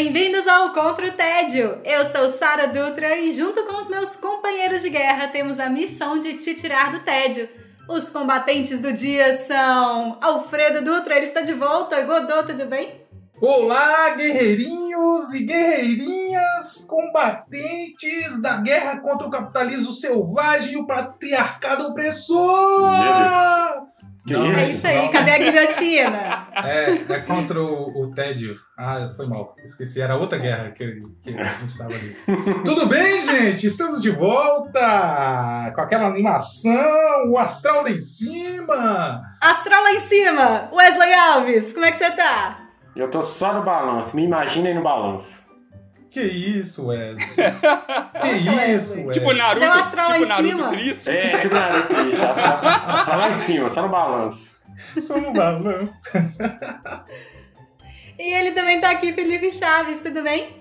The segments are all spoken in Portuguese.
Bem-vindos ao Contra o Tédio! Eu sou Sara Dutra e, junto com os meus companheiros de guerra, temos a missão de te tirar do tédio. Os combatentes do dia são Alfredo Dutra, ele está de volta. Godô, tudo bem? Olá, guerreirinhos e guerreirinhas, combatentes da guerra contra o capitalismo selvagem e o patriarcado opressor! Que Não, É isso? isso aí, cadê a guilhotina? É, é contra o, o tédio. Ah, foi mal. Esqueci, era outra guerra que, que a gente estava ali. Tudo bem, gente? Estamos de volta com aquela animação, o astral lá em cima. Astral lá em cima! Wesley Alves, como é que você tá? Eu tô só no balanço, me imagina aí no balanço. Que isso, Wesley? Que isso, Wesley. Tipo Naruto, tipo Naruto triste. É, tipo Naruto, aí, tá só, só lá em cima, só no balanço. Só no balanço. E ele também tá aqui, Felipe Chaves, tudo bem?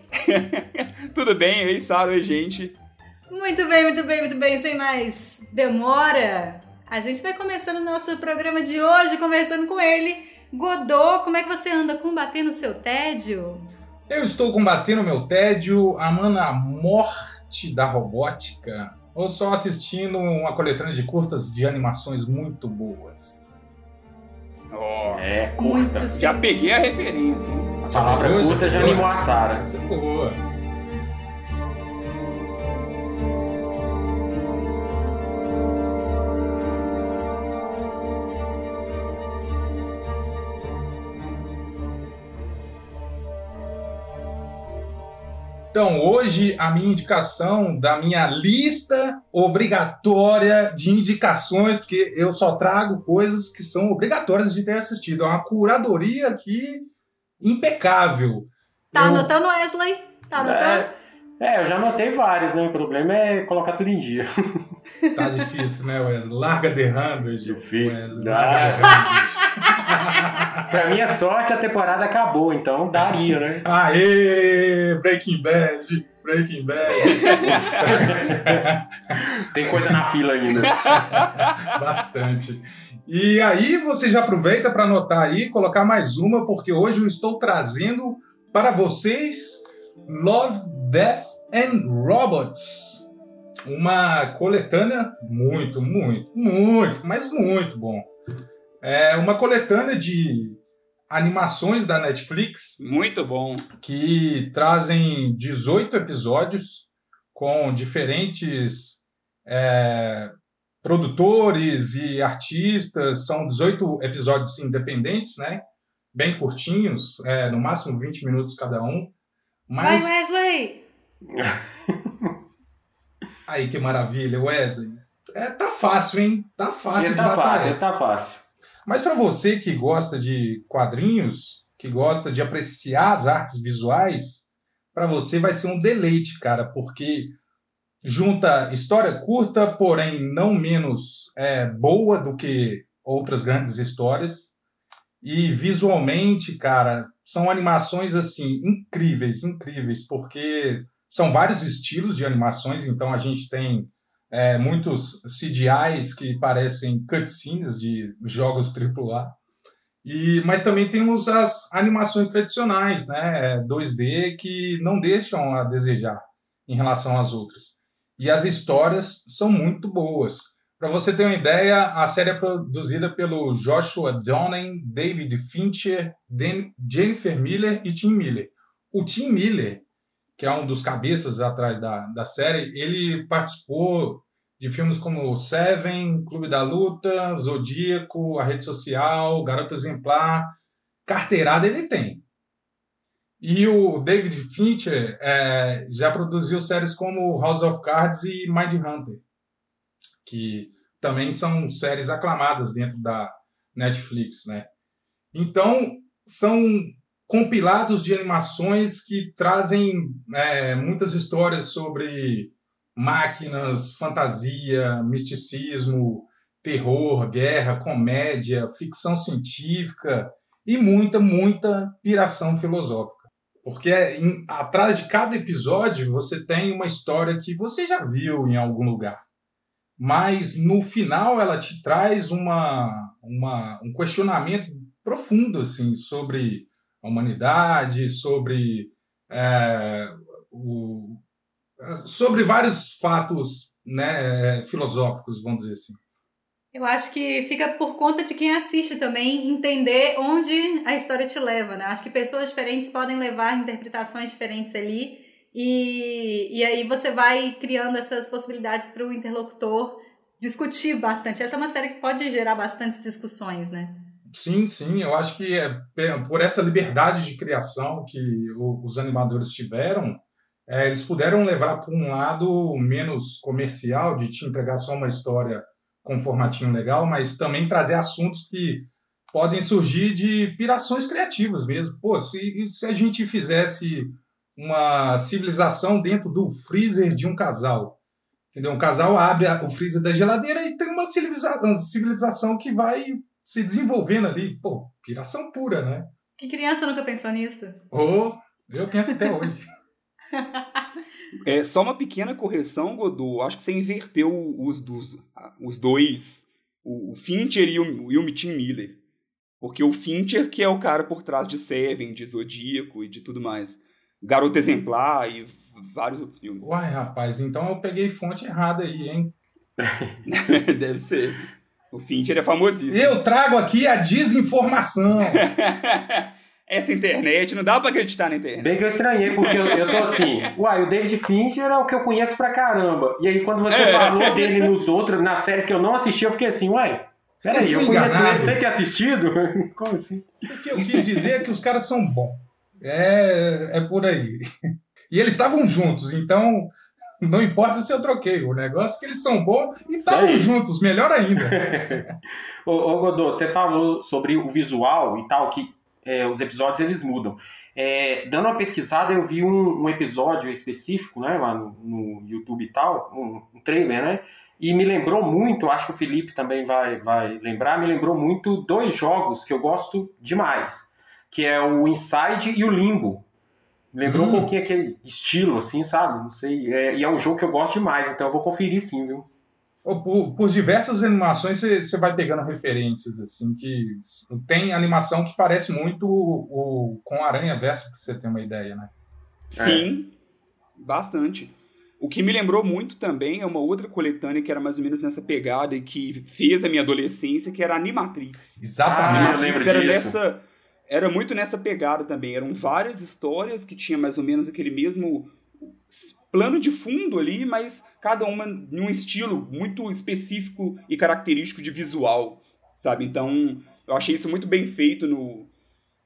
Tudo bem? Ei, Sara, oi, gente. Muito bem, muito bem, muito bem. Sem mais demora, a gente vai começando o nosso programa de hoje, conversando com ele. Godô, como é que você anda combatendo o seu tédio? Eu estou combatendo meu tédio, amando a morte da robótica, ou só assistindo uma coletânea de curtas de animações muito boas. Ó, É, curta. Muito já peguei a referência, hein? A palavra curta já animou a Sara. Essa é boa. Então, hoje a minha indicação da minha lista obrigatória de indicações, porque eu só trago coisas que são obrigatórias de ter assistido. É uma curadoria aqui impecável. Tá Eu- anotando, Wesley? Tá anotando? É, é, eu já anotei vários, né? O problema é colocar tudo em dia. Tá difícil, né, Wesley? Larga The Hundred. Difícil. Wesley. Larga Hundred. Pra minha sorte, a temporada acabou, então daria, né? Aê! Breaking Bad! Breaking Bad! Tem coisa na fila ainda. Bastante. E aí você já aproveita para anotar aí, colocar mais uma, porque hoje eu estou trazendo para vocês Love, Death and Robots. Uma coletânea muito, muito, muito, mas muito bom. É uma coletânea de animações da Netflix Muito bom. que trazem 18 episódios com diferentes é, produtores e artistas. São 18 episódios independentes, né? Bem curtinhos, é, no máximo 20 minutos cada um. Vai, Mas Wesley! aí que maravilha, Wesley. É, tá fácil, hein? Tá fácil Esse de tá matar fácil, tá fácil. Mas para você que gosta de quadrinhos, que gosta de apreciar as artes visuais, para você vai ser um deleite, cara, porque junta história curta, porém não menos é, boa do que outras grandes histórias. E visualmente, cara, são animações assim incríveis, incríveis, porque são vários estilos de animações, então a gente tem é, muitos CGIs que parecem cutscenes de jogos AAA. E, mas também temos as animações tradicionais, né, 2D, que não deixam a desejar em relação às outras. E as histórias são muito boas. Para você ter uma ideia, a série é produzida pelo Joshua Donnan, David Fincher, Dan- Jennifer Miller e Tim Miller. O Tim Miller, que é um dos cabeças atrás da, da série, ele participou de filmes como Seven, Clube da Luta, Zodíaco, A Rede Social, Garota Exemplar. Carteirada ele tem. E o David Fincher é, já produziu séries como House of Cards e Mindhunter, que também são séries aclamadas dentro da Netflix, né? Então, são compilados de animações que trazem é, muitas histórias sobre máquinas, fantasia, misticismo, terror, guerra, comédia, ficção científica e muita, muita piração filosófica. Porque em, atrás de cada episódio você tem uma história que você já viu em algum lugar. Mas no final ela te traz uma, uma, um questionamento profundo assim, sobre a humanidade, sobre é, o, sobre vários fatos né, filosóficos, vamos dizer assim. Eu acho que fica por conta de quem assiste também entender onde a história te leva, né? Acho que pessoas diferentes podem levar interpretações diferentes ali e, e aí você vai criando essas possibilidades para o interlocutor discutir bastante. Essa é uma série que pode gerar bastantes discussões, né? Sim, sim. Eu acho que é por essa liberdade de criação que os animadores tiveram, é, eles puderam levar para um lado menos comercial, de te entregar só uma história com um formatinho legal, mas também trazer assuntos que podem surgir de pirações criativas mesmo. Pô, se, se a gente fizesse uma civilização dentro do freezer de um casal, entendeu? Um casal abre o freezer da geladeira e tem uma civilização, civilização que vai se desenvolvendo ali. Pô, piração pura, né? Que criança nunca pensou nisso? Oh, eu penso até hoje. É, só uma pequena correção, Godot. Acho que você inverteu os, dos, os dois, o Fincher e o, e o Tim Miller. Porque o Fincher que é o cara por trás de Seven, de Zodíaco e de tudo mais. Garoto Exemplar e vários outros filmes. Uai, rapaz, então eu peguei fonte errada aí, hein? Deve ser. O Fincher é famosíssimo. Eu trago aqui a desinformação. essa internet, não dá pra acreditar na internet. Bem que eu estranhei, porque eu, eu tô assim, uai, o David Fincher é o que eu conheço pra caramba. E aí quando você é. falou dele nos outros, nas séries que eu não assisti, eu fiquei assim, uai, peraí, eu, eu conheço ele sem ter assistido? Como assim? O que eu quis dizer é que os caras são bons. É, é por aí. E eles estavam juntos, então não importa se eu troquei. O negócio é que eles são bons e estavam juntos, melhor ainda. ô, ô Godô, você falou sobre o visual e tal, que é, os episódios eles mudam. É, dando uma pesquisada, eu vi um, um, episódio específico, né, lá no, no YouTube e tal, um, um, trailer, né, e me lembrou muito, acho que o Felipe também vai, vai lembrar, me lembrou muito dois jogos que eu gosto demais, que é o Inside e o Limbo. Lembrou hum. um pouquinho aquele estilo, assim, sabe? Não sei, é, e é um jogo que eu gosto demais, então eu vou conferir sim, viu? por, por diversas animações você vai pegando referências assim que tem animação que parece muito o, o com Aranha Verso para você ter uma ideia né sim é. bastante o que me lembrou muito também é uma outra coletânea que era mais ou menos nessa pegada e que fez a minha adolescência que era Animatrix exatamente ah, lembro era disso. nessa era muito nessa pegada também eram várias histórias que tinha mais ou menos aquele mesmo plano de fundo ali, mas cada uma em um estilo muito específico e característico de visual, sabe? Então, eu achei isso muito bem feito no,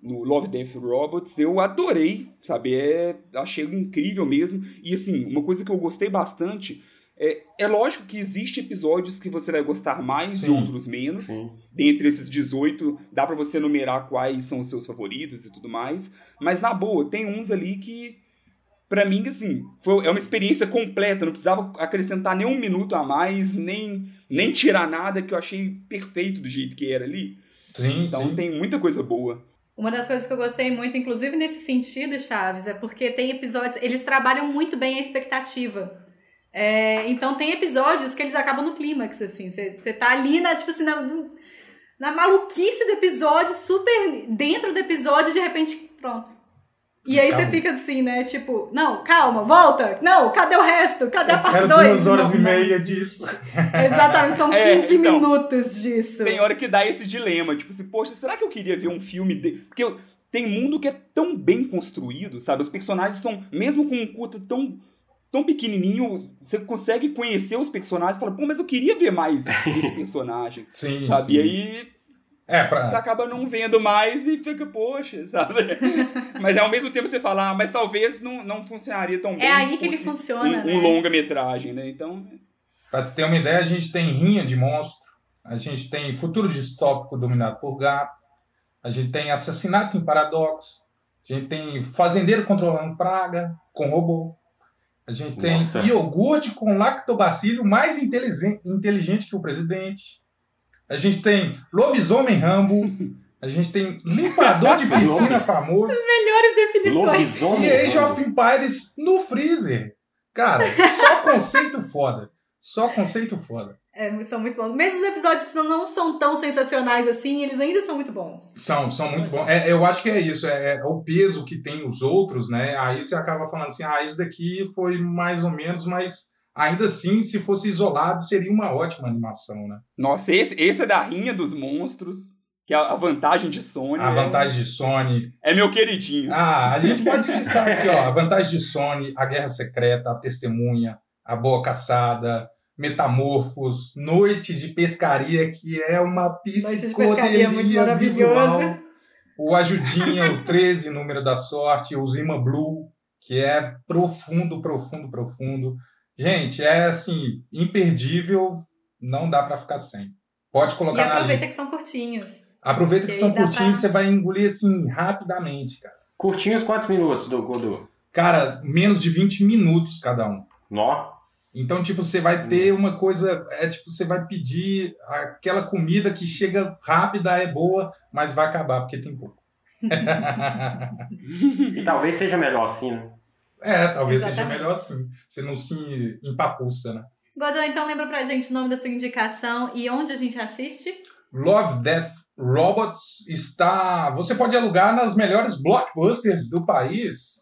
no Love, Death Robots. Eu adorei, sabe? É, achei incrível mesmo. E, assim, uma coisa que eu gostei bastante... É, é lógico que existem episódios que você vai gostar mais sim, e outros menos. Sim. Dentre esses 18, dá para você numerar quais são os seus favoritos e tudo mais. Mas, na boa, tem uns ali que para mim, assim, foi, é uma experiência completa. Não precisava acrescentar nem um minuto a mais, nem, nem tirar nada, que eu achei perfeito do jeito que era ali. Sim, então sim. tem muita coisa boa. Uma das coisas que eu gostei muito, inclusive nesse sentido, Chaves, é porque tem episódios. Eles trabalham muito bem a expectativa. É, então tem episódios que eles acabam no clímax, assim. Você tá ali na, tipo assim, na, na maluquice do episódio, super dentro do episódio, de repente, pronto e aí calma. você fica assim, né? Tipo, não, calma, volta. Não, cadê o resto? Cadê eu a parte 2? duas horas não, e meia não. disso. Exatamente, são 15 é, então, minutos disso. Tem hora que dá esse dilema, tipo assim, poxa, será que eu queria ver um filme de... Porque tem mundo que é tão bem construído, sabe? Os personagens são, mesmo com um curto tão tão pequenininho, você consegue conhecer os personagens e fala, pô, mas eu queria ver mais esse personagem. sim, sabe? Sim. E aí é, pra... Você acaba não vendo mais e fica, poxa, sabe? mas ao mesmo tempo você fala, ah, mas talvez não, não funcionaria tão é bem. É aí que ele funciona. Um, né? um longa-metragem, né? Então. Pra você ter uma ideia, a gente tem Rinha de Monstro, a gente tem Futuro Distópico Dominado por Gato, a gente tem Assassinato em Paradoxo, a gente tem Fazendeiro Controlando Praga com Robô, a gente tem Nossa. iogurte com lactobacilo mais inteligente, inteligente que o presidente. A gente tem lobisomem Rambo. A gente tem limpador de piscina famoso. Melhores definições. Lobisomem. E Age of Empires no freezer. Cara, só conceito foda. Só conceito foda. É, são muito bons. Mesmo os episódios que não são tão sensacionais assim, eles ainda são muito bons. São, são muito bons. É, eu acho que é isso, é, é o peso que tem os outros, né? Aí você acaba falando assim, ah, esse daqui foi mais ou menos, mas ainda assim, se fosse isolado, seria uma ótima animação, né? Nossa, esse, esse é da rinha dos monstros, que é a vantagem de Sony. A é- vantagem de Sony. É meu queridinho. Ah, a gente pode listar aqui, ó. A vantagem de Sony, a Guerra Secreta, a Testemunha, a Boa Caçada, Metamorfos, Noite de Pescaria, que é uma de Pescaria é psicodelia maravilhoso. visual. O Ajudinha, o 13, Número da Sorte, o Zima Blue, que é profundo, profundo, profundo. Gente, é assim, imperdível, não dá pra ficar sem. Pode E colocar na aproveita lista. que são curtinhos. Aproveita que que são curtinhos, pra- você vai engolir assim rapidamente, cara. Curtinhos quantos minutos, do Godô? Cara, menos de 20 minutos cada um. Nó. Então, tipo, você vai ter uma coisa. É tipo, você vai pedir aquela comida que chega rápida, é boa, mas vai acabar, porque tem pouco. E talvez seja melhor assim, né? é, talvez seja Exatamente. melhor assim. Você não se empapuça, né? Godô, então lembra pra gente o nome da sua indicação e onde a gente assiste? Love, Death, Robots está. Você pode alugar nas melhores blockbusters do país.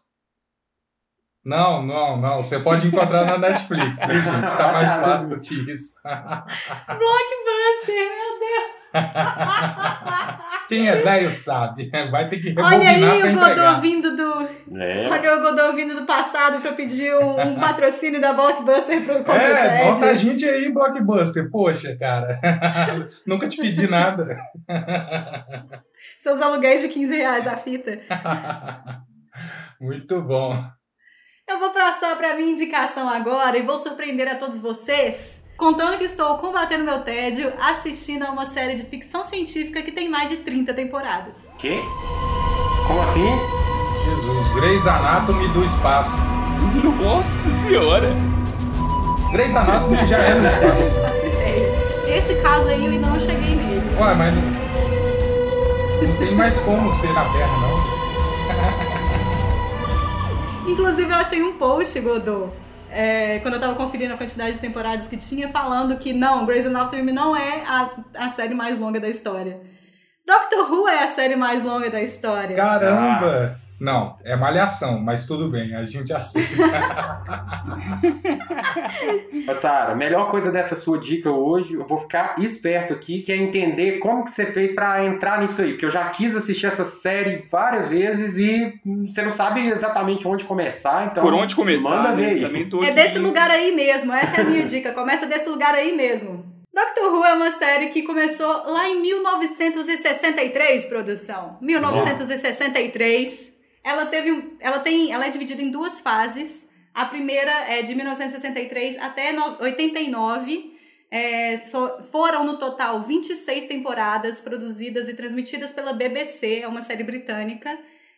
Não, não, não. Você pode encontrar na Netflix, viu, gente? Tá mais fácil do que isso. Blockbuster, meu Deus! Quem é velho sabe. Vai ter que Olha rebobinar aí pra o. Godô vindo do. É. Olha o Godô vindo do passado pra pedir um, um patrocínio da Blockbuster pro Contra o É, bota a gente aí, Blockbuster. Poxa, cara. Nunca te pedi nada. Seus aluguéis de 15 reais a fita. Muito bom. Eu vou passar pra minha indicação agora e vou surpreender a todos vocês, contando que estou combatendo meu tédio assistindo a uma série de ficção científica que tem mais de 30 temporadas. Quê? Como assim? Jesus, Grey's Anatomy do espaço. Nossa senhora! Grey's Anatomy já é no espaço. Acertei. Esse caso aí eu ainda não cheguei nele. Ué, mas não, não tem mais como ser na Terra, não. Inclusive, eu achei um post, Godô, é, quando eu tava conferindo a quantidade de temporadas que tinha, falando que não, Grey's Anatomy não é a, a série mais longa da história. Doctor Who é a série mais longa da história. Caramba! Nossa. Não, é malhação, mas tudo bem, a gente aceita. Sara, a melhor coisa dessa sua dica hoje, eu vou ficar esperto aqui, que é entender como que você fez pra entrar nisso aí. Porque eu já quis assistir essa série várias vezes e você não sabe exatamente onde começar, então. Por onde começar, Manda né? Também tô É aqui- desse lugar aí mesmo, essa é a minha dica. Começa desse lugar aí mesmo. Doctor Who é uma série que começou lá em 1963, produção. 1963. Ela teve um, ela tem, ela é dividida em duas fases. A primeira é de 1963 até no- 89. É, fo- foram no total 26 temporadas produzidas e transmitidas pela BBC, é uma série britânica.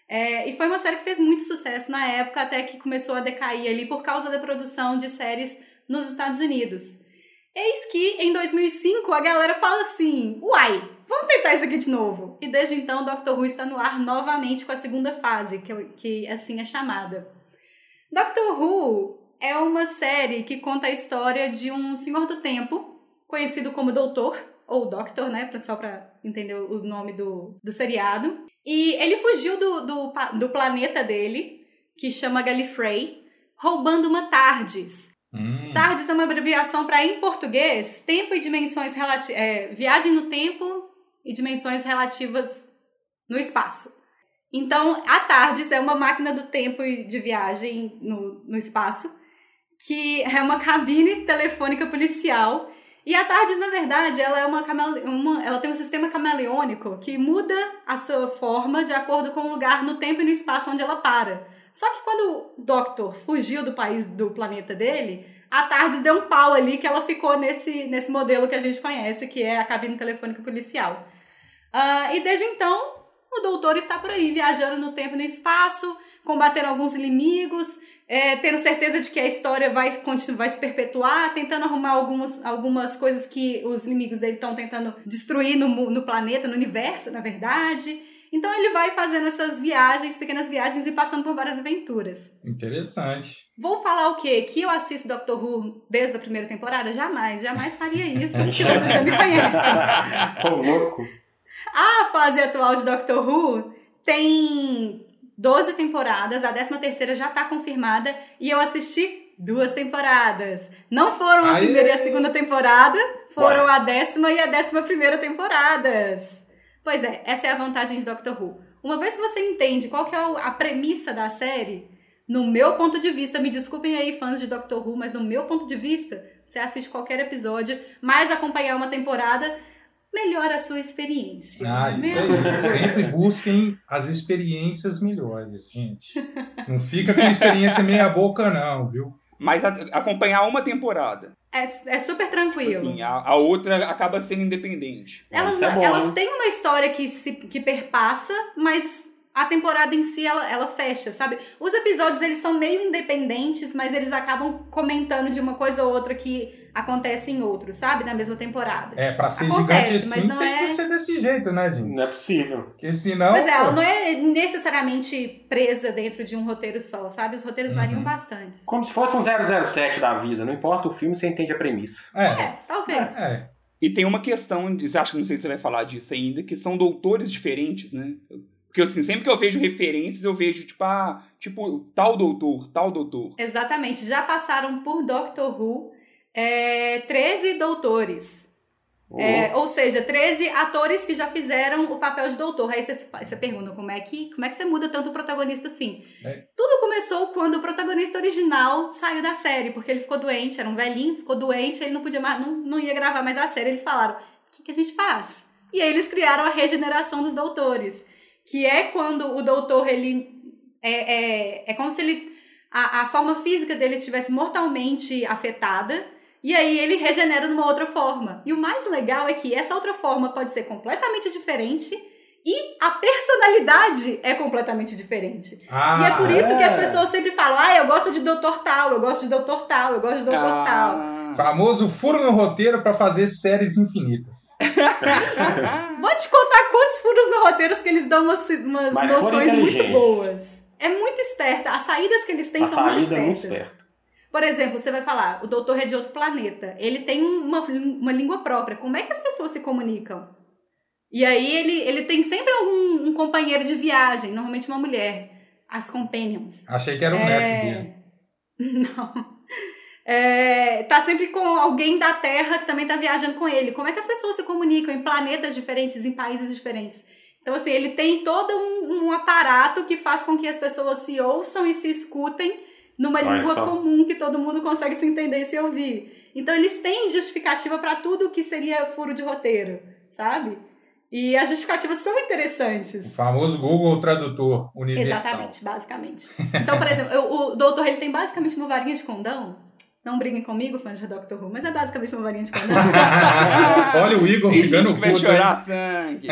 É, e foi uma série que fez muito sucesso na época, até que começou a decair ali por causa da produção de séries nos Estados Unidos. Eis que, em 2005, a galera fala assim: uai, vamos tentar isso aqui de novo. E desde então, Doctor Who está no ar novamente com a segunda fase, que, que assim é chamada. Doctor Who é uma série que conta a história de um senhor do tempo, conhecido como Doutor, ou Doctor, né? Só pra entender o nome do, do seriado. E ele fugiu do, do, do planeta dele, que chama Gallifrey, roubando uma TARDIS. Hum, TARDIS é uma abreviação para, em português, tempo e dimensões relativas. viagem no tempo e dimensões relativas no espaço. Então, a TARDIS é uma máquina do tempo e de viagem no, no espaço, que é uma cabine telefônica policial. E a TARDIS, na verdade, ela é uma, uma ela tem um sistema camaleônico que muda a sua forma de acordo com o lugar no tempo e no espaço onde ela para. Só que quando o Doctor fugiu do país, do planeta dele, a TARDIS deu um pau ali que ela ficou nesse, nesse modelo que a gente conhece, que é a cabine telefônica policial. Ah, e desde então, o doutor está por aí, viajando no tempo e no espaço, combatendo alguns inimigos, é, tendo certeza de que a história vai, continuar, vai se perpetuar, tentando arrumar algumas, algumas coisas que os inimigos dele estão tentando destruir no, no planeta, no universo, na verdade. Então ele vai fazendo essas viagens, pequenas viagens e passando por várias aventuras. Interessante. Vou falar o quê? Que eu assisto Doctor Who desde a primeira temporada? Jamais, jamais faria isso, porque vocês já me conhecem. Tô louco. A fase atual de Doctor Who tem 12 temporadas, a 13 terceira já tá confirmada e eu assisti duas temporadas. Não foram a Aê! primeira e a segunda temporada, foram a décima e a décima primeira temporadas. Pois é, essa é a vantagem de Doctor Who. Uma vez que você entende qual que é a premissa da série, no meu ponto de vista, me desculpem aí fãs de Doctor Who, mas no meu ponto de vista, você assiste qualquer episódio, mas acompanhar uma temporada melhora a sua experiência. Ah, é isso aí. Sempre busquem as experiências melhores, gente. Não fica com experiência meia boca, não, viu? Mas a- acompanhar uma temporada. É, é super tranquilo. Assim, a, a outra acaba sendo independente. Elas, Isso é bom, elas hein? têm uma história que, se, que perpassa, mas a temporada em si, ela, ela fecha, sabe? Os episódios, eles são meio independentes, mas eles acabam comentando de uma coisa ou outra que acontece em outros, sabe? Na mesma temporada. É, pra ser Acontece, gigante mas assim, não tem é- que ser desse jeito, né, gente? Não é possível. Porque senão. Mas é, ela não é necessariamente presa dentro de um roteiro só, sabe? Os roteiros Uhum. variam bastante. Como se fosse um 007 da vida. Não importa o filme, você entende a premissa. É, É, talvez. é. E tem uma questão, de, acho que não sei se você vai falar disso ainda, que são doutores diferentes, né? Porque assim, sempre que eu vejo referências, eu vejo, tipo, ah, tipo, tal doutor, tal doutor. Exatamente. Já passaram por Doctor Who é, 13 doutores. É, ou seja, 13 atores que já fizeram o papel de doutor. Aí você, você pergunta como é, que, como é que você muda tanto o protagonista assim? É. Tudo começou quando o protagonista original saiu da série, porque ele ficou doente, era um velhinho, ficou doente, ele não podia mais, não, não ia gravar mais a série. Eles falaram: o que, que a gente faz? E aí eles criaram a regeneração dos doutores, que é quando o doutor ele é, é, é como se ele a, a forma física dele estivesse mortalmente afetada. E aí ele regenera numa outra forma. E o mais legal é que essa outra forma pode ser completamente diferente e a personalidade é completamente diferente. Ah, e é por isso que as é. pessoas sempre falam: ah, eu gosto de doutor tal, eu gosto de doutor tal, eu gosto de doutor tal. Ah. Famoso furo no roteiro pra fazer séries infinitas. Vou te contar quantos furos no roteiro que eles dão umas, umas noções muito boas. É muito esperta. As saídas que eles têm A são muito saída é muito espertas. esperta. Por exemplo, você vai falar, o doutor é de outro planeta. Ele tem uma, uma língua própria. Como é que as pessoas se comunicam? E aí ele, ele tem sempre um, um companheiro de viagem, normalmente uma mulher. As companions. Achei que era o É. neto dele. Não. É, tá sempre com alguém da Terra que também tá viajando com ele. Como é que as pessoas se comunicam em planetas diferentes, em países diferentes? Então, assim, ele tem todo um, um aparato que faz com que as pessoas se ouçam e se escutem numa Olha língua só. comum que todo mundo consegue se entender e se ouvir. Então, eles têm justificativa para tudo que seria furo de roteiro, sabe? E as justificativas são O interessantes. famoso Google Tradutor Universal. Exatamente, basicamente. Então, por exemplo, eu- o doutor ele tem basicamente uma varinha de condão. Não briguem comigo, fãs de Doctor Who, mas é basicamente uma varinha de condão. Olha o Igor Tem ficando vai puto. hein? chorar sangue.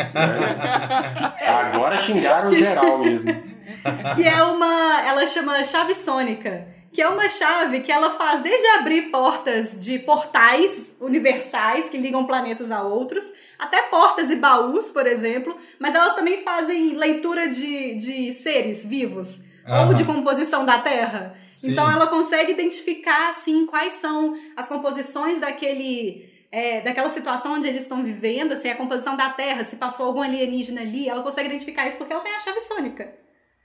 Agora xingaram geral mesmo. que é uma. Ela chama chave sônica. Que é uma chave que ela faz desde abrir portas de portais universais que ligam planetas a outros, até portas e baús, por exemplo. Mas elas também fazem leitura de, de seres vivos ou Aham. de composição da Terra. Sim. Então ela consegue identificar assim quais são as composições daquele é, daquela situação onde eles estão vivendo, assim, a composição da Terra, se passou algum alienígena ali, ela consegue identificar isso porque ela tem a chave sônica.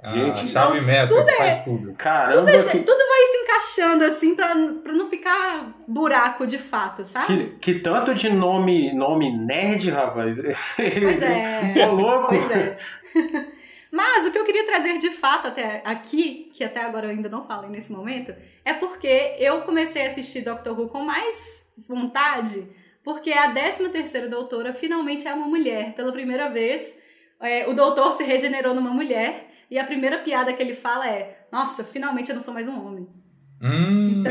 Ah, Gente, a chave mestra que é- faz tudo. Caramba, Tudo, que, tudo vai se encaixando assim pra, pra não ficar buraco de fato, sabe? que, que tanto de nome, nome nerd, rapaz. Pois é. Ô, louco. Pois é. Mas o que eu queria trazer de fato até aqui, que até agora eu ainda não falei nesse momento, é porque eu comecei a assistir Doctor Who com mais vontade, porque a 13 terceira doutora finalmente é uma mulher. Pela primeira vez, é, o doutor se regenerou numa mulher, e a primeira piada que ele fala é, nossa, finalmente eu não sou mais um homem. Hum,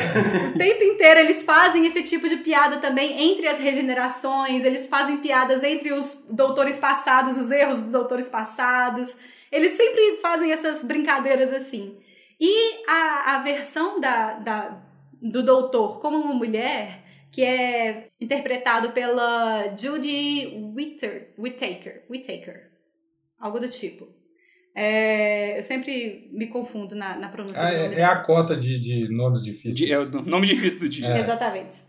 O tempo inteiro eles fazem esse tipo de piada também entre as regenerações, eles fazem piadas entre os doutores passados, os erros dos doutores passados. Eles sempre fazem essas brincadeiras assim. E a, a versão da, da, do doutor como uma mulher, que é interpretado pela Judy Whittaker, Whittaker, Whittaker algo do tipo. É, eu sempre me confundo na, na pronúncia Ah, do nome é, é a cota de, de nomes difíceis. De- é o nome difícil do dia. É. Exatamente.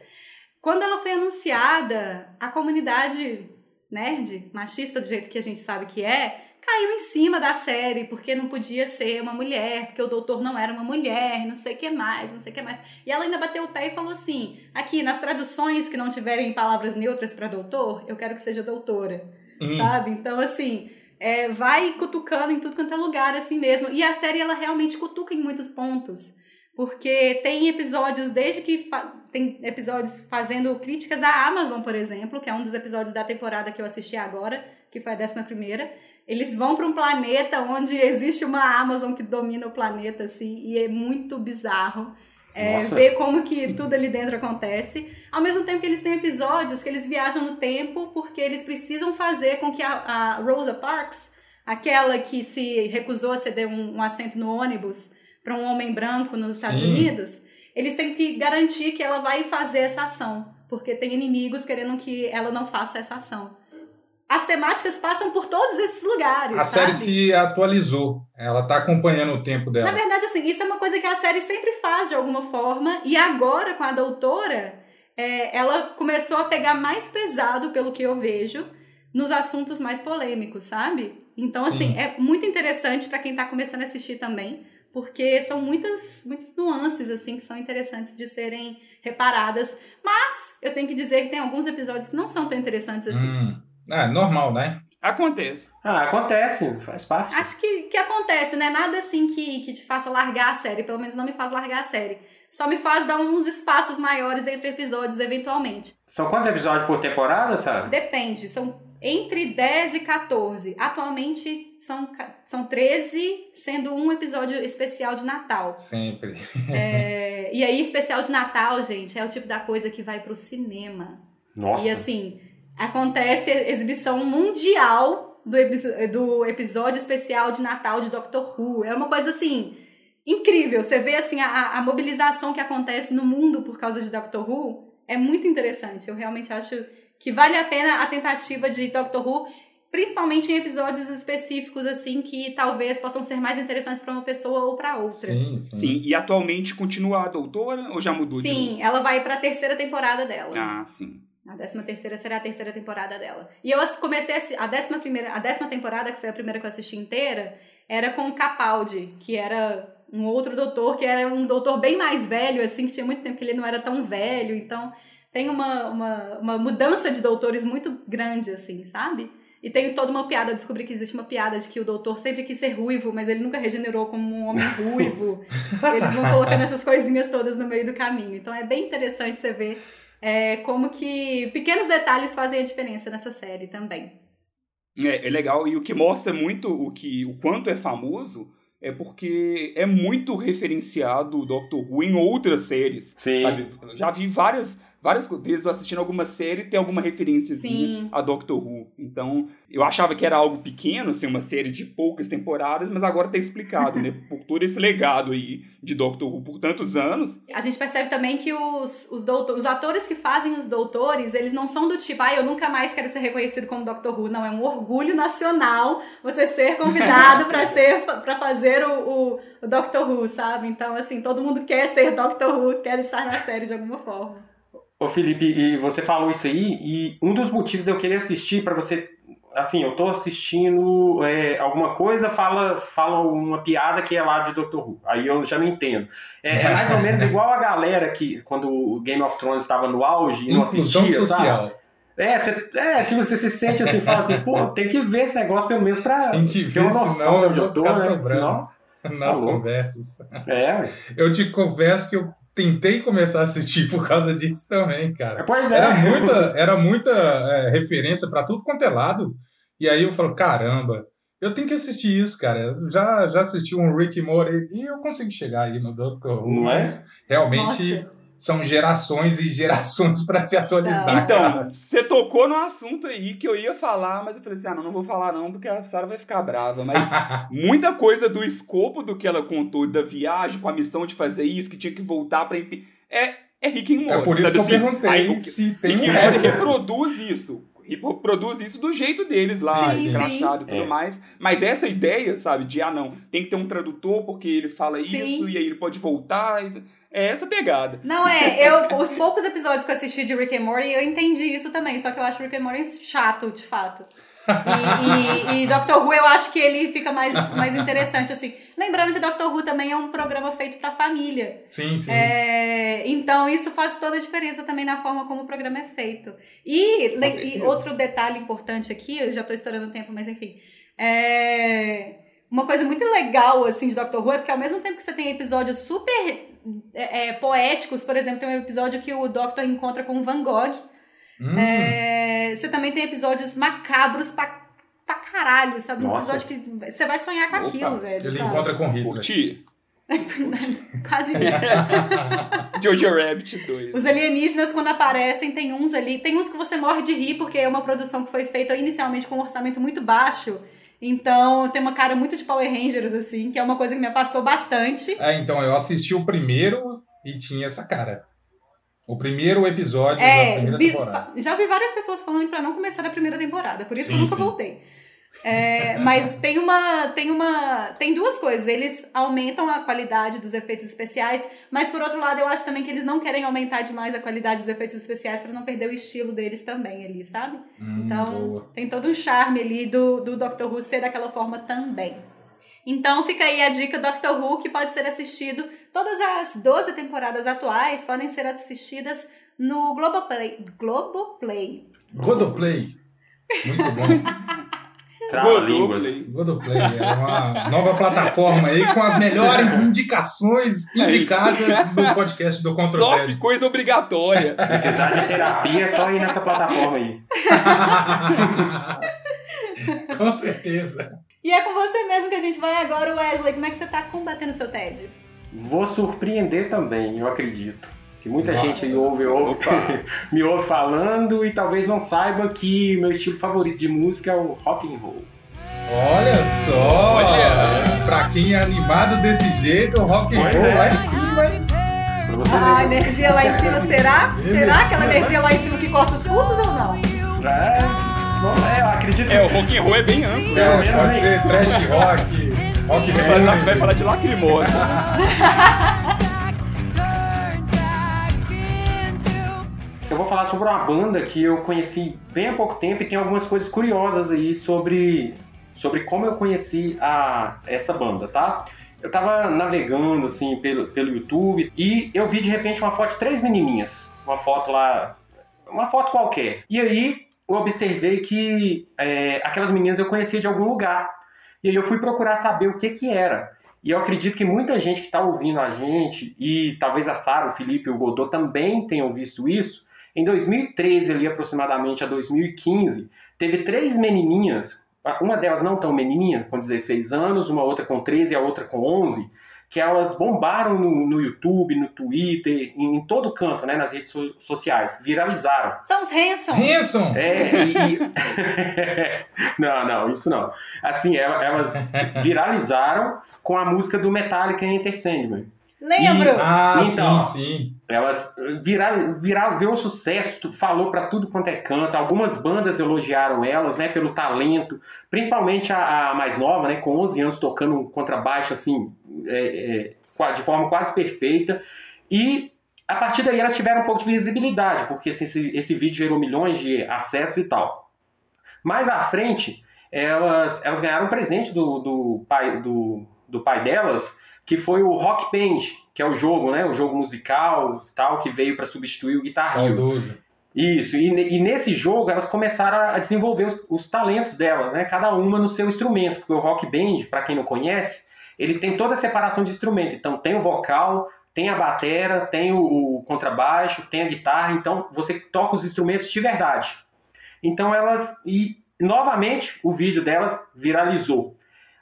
Quando ela foi anunciada, a comunidade nerd, machista do jeito que a gente sabe que é, caiu em cima da série, porque não podia ser uma mulher, porque o doutor não era uma mulher, não sei o que mais, não sei o que mais. E ela ainda bateu o pé e falou assim: aqui, nas traduções que não tiverem palavras neutras para doutor, eu quero que seja doutora. Hum. Sabe? Então, assim, é, vai cutucando em tudo quanto é lugar, assim mesmo. E a série, ela realmente cutuca em muitos pontos. Porque tem episódios, desde que tem episódios fazendo críticas à Amazon, por exemplo, que é um dos episódios da temporada que eu assisti agora, que foi a décima primeira. Eles vão para um planeta onde existe uma Amazon que domina o planeta, assim, e é muito bizarro. É, ver como que tudo ali dentro acontece. Ao mesmo tempo que eles têm episódios que eles viajam no tempo porque eles precisam fazer com que a, a Rosa Parks, aquela que se recusou a ceder um, um assento no ônibus para um homem branco nos Estados Sim. Unidos, eles têm que garantir que ela vai fazer essa ação, porque tem inimigos querendo que ela não faça essa ação. As temáticas passam por todos esses lugares. A sabe? série se atualizou. Ela tá acompanhando o tempo Na dela. verdade, assim, isso é uma coisa que a série sempre faz de alguma forma, e agora, com a doutora, é, ela começou a pegar mais pesado, pelo que eu vejo, nos assuntos mais polêmicos, sabe? Então, Sim. assim, é muito interessante pra quem tá começando a assistir também, porque são muitas, muitas nuances, assim, que são interessantes de serem reparadas. Mas, eu tenho que dizer que tem alguns episódios que não são tão interessantes assim. Hum. É, normal, né? Acontece. Ah, acontece, faz parte. Acho que, que acontece, né? Nada assim que, que te faça largar a série. Pelo menos não me faz largar a série. Só me faz dar uns espaços maiores entre episódios, eventualmente. São quantos episódios por temporada, sabe? Depende. São entre 10 e 14. Atualmente são, são 13, sendo um episódio especial de Natal. Sempre. É, e aí, especial de Natal, gente, é o tipo da coisa que vai pro cinema. Nossa. E assim, acontece a exibição mundial do, do episódio especial de Natal de Doctor Who. É uma coisa assim incrível. Você vê assim a, a mobilização que acontece no mundo por causa de Doctor Who. É muito interessante. Eu realmente acho que vale a pena a tentativa de Doctor Who, principalmente em episódios específicos assim que talvez possam ser mais interessantes para uma pessoa ou para outra. Sim, sim. Sim, e atualmente continua a doutora ou já mudou de Sim, ela vai para a terceira temporada dela. Ah, sim. A décima terceira será a terceira temporada dela. E eu comecei a, assi- a décima primeira, a décima temporada, que foi a primeira que eu assisti inteira, era com o Capaldi, que era um outro doutor, que era um doutor bem mais velho, assim, que tinha muito tempo que ele não era tão velho. Então, tem uma, uma, uma mudança de doutores muito grande, assim, sabe? E tem toda uma piada, descobri que existe uma piada de que o doutor sempre quis ser ruivo, mas ele nunca regenerou como um homem ruivo. Eles vão colocando essas coisinhas todas no meio do caminho. Então é bem interessante você ver é, como que pequenos detalhes fazem a diferença nessa série também. É, é legal, e o que mostra muito o, que, o quanto é famoso é porque é muito referenciado o Doctor Who em outras séries. Sim. Sabe? Já vi várias, várias vezes eu assistindo alguma série tem alguma referenciazinha Sim. a Doctor Who. Então, eu achava que era algo pequeno, assim, uma série de poucas temporadas, mas agora tá explicado, né? Por todo esse legado aí de Doctor Who por tantos anos. A gente percebe também que os, os, doutor, os atores que fazem os doutores, eles não são do tipo, ah, eu nunca mais quero ser reconhecido como Doctor Who. Não, é um orgulho nacional você ser convidado para ser para fazer o, o, o Doctor Who, sabe? Então, assim, todo mundo quer ser Doctor Who, quer estar na série de alguma forma. Ô Felipe, e você falou isso aí, e um dos motivos de eu querer assistir, pra você. Assim, eu tô assistindo é, alguma coisa, fala, fala uma piada que é lá de Doctor Who. Aí eu já não entendo. É, é mais ou menos igual a galera que, quando o Game of Thrones estava no auge e não Inclusão assistia, sabe? social. É, você, é, tipo, você se sente assim, fala assim, pô, tem que ver esse negócio pelo menos pra Tem que ter ver, uma noção senão de onde eu tô, né? Senão, nas Tá conversas. é. Eu te confesso que eu tentei começar a assistir por causa disso também, cara. Pois é. Era muita, era muita é, referência pra tudo quanto é lado. E aí eu falo, caramba, eu tenho que assistir isso, cara. Eu já, já assisti um Rick Morty e eu consigo chegar aí no Dr. Who, Não é? mas realmente Nossa. São gerações e gerações para se atualizar. Então, você tocou num assunto aí que eu ia falar, mas eu falei assim: ah, não, não vou falar não, porque a Sarah vai ficar brava. Mas muita coisa do escopo do que ela contou, da viagem, com a missão de fazer isso, que tinha que voltar pra. impi- É, é Rick and Morty. é por isso sabe que eu assim? perguntei Aí se tem Rick and Morty reproduz isso. Reproduz isso do jeito deles lá, Sim, escrachado e tudo É. mais. Mas essa ideia, sabe, de ah, não, tem que ter um tradutor porque ele fala Sim. isso e aí ele pode voltar. e- É essa pegada. Não é, eu, os poucos episódios que eu assisti de Rick and Morty, eu entendi isso também, só que eu acho Rick and Morty chato, de fato. E, e, e Doctor Who eu acho que ele fica mais, mais interessante, assim. Lembrando que Doctor Who também é um programa feito pra família. Sim, sim. É, então isso faz toda a diferença também na forma como o programa é feito. E, e outro detalhe importante aqui, eu já tô estourando o tempo, mas enfim. É, uma coisa muito legal assim de Doctor Who é porque ao mesmo tempo que você tem episódios super é, é, poéticos, por exemplo, tem um episódio que o Doctor encontra com o Van Gogh. Hum, É, você também tem episódios macabros pra, pra caralho, sabe? Uns Nossa. episódios que você vai sonhar com Opa, aquilo, velho. ele sabe? encontra com Hitler. Curti? Quase isso. Jojo Rabbit 2. Os alienígenas, quando aparecem, tem uns ali. Tem uns que você morre de rir, porque é uma produção que foi feita inicialmente com um orçamento muito baixo. Então tem uma cara muito de Power Rangers, assim, que é uma coisa que me afastou bastante. É, então, eu assisti o primeiro e tinha essa cara. O primeiro episódio da É, primeira vi- temporada. já vi várias pessoas falando pra não começar a primeira temporada, por isso que eu Sim, nunca sim. voltei. É, mas tem uma, tem uma, tem duas coisas. Eles aumentam a qualidade dos efeitos especiais, mas por outro lado eu acho também que eles não querem aumentar demais a qualidade dos efeitos especiais pra não perder o estilo deles também ali, sabe? Hum, Então, boa. tem todo um charme ali do, do Doctor Who ser daquela forma também. Então, fica aí a dica Doctor Who, que pode ser assistido. Todas as 12 temporadas atuais podem ser assistidas no Globoplay. Globoplay. Godoplay. Muito bom. Trava-línguas. Godoplay é uma nova plataforma aí com as melhores indicações indicadas do podcast do Só Controle. que coisa obrigatória. Precisar de terapia é só ir nessa plataforma aí. com certeza. E é com você mesmo que a gente vai agora, Wesley. Como é que você tá combatendo o seu TED? Vou surpreender também, eu acredito. Que muita Nossa. gente me ouve, ouve me ouve falando e talvez não saiba que meu estilo favorito de música é o rock and roll. Olha só! Olha. Pra quem é animado desse jeito, o rock and Pois roll é. lá em cima. Ah, a ver. energia lá em cima, será? Será aquela energia lá em cima que corta os pulsos ou não? É, bom, é, eu acredito É, o rock and roll é bem amplo. É, menos pode ser trash rock, rock Vai falar, band. vai falar de lacrimosa. sobre uma banda que eu conheci bem há pouco tempo e tem algumas coisas curiosas aí sobre, sobre como eu conheci a, essa banda, tá? Eu tava navegando assim pelo, pelo YouTube e eu vi de repente uma foto de três menininhas. Uma foto lá, uma foto qualquer. E aí eu observei que é, aquelas meninas eu conhecia de algum lugar. E aí eu fui procurar saber o que que era. E eu acredito que muita gente que está ouvindo a gente, e talvez a Sara, o Felipe e o Godot também tenham visto isso, em 2013, ali aproximadamente a 2015, teve três menininhas, uma delas não tão menininha, com 16 anos, uma outra com 13 e a outra com 11, que elas bombaram no, no YouTube, no Twitter, em, em todo canto, né, nas redes so- sociais, viralizaram. São os Hanson. Hanson! É, e... e- não, não, isso não. Assim, ela- elas viralizaram com a música do Metallica Enter Sandman. Lembro. Ah, Então. sim, sim. Elas viraram, viraram veio um sucesso, falou pra tudo quanto é canto. Algumas bandas elogiaram elas, né, pelo talento, principalmente a, a mais nova, né, com 11 anos tocando um contrabaixo assim, é, é, de forma quase perfeita. E a partir daí elas tiveram um pouco de visibilidade, porque assim, esse, esse vídeo gerou milhões de acessos e tal. Mais à frente, elas, elas ganharam um presente do, do, pai, do, do pai delas, que foi o Rock Band, que é o jogo, né? O jogo musical tal, que veio para substituir o Guitar. Saudoso. Isso, e, e nesse jogo elas começaram a desenvolver os, os talentos delas, né? Cada uma no seu instrumento, porque o Rock Band, para quem não conhece, ele tem toda a separação de instrumento. Então tem o vocal, tem a batera, tem o, o contrabaixo, tem a guitarra, então você toca os instrumentos de verdade. Então elas e novamente o vídeo delas viralizou.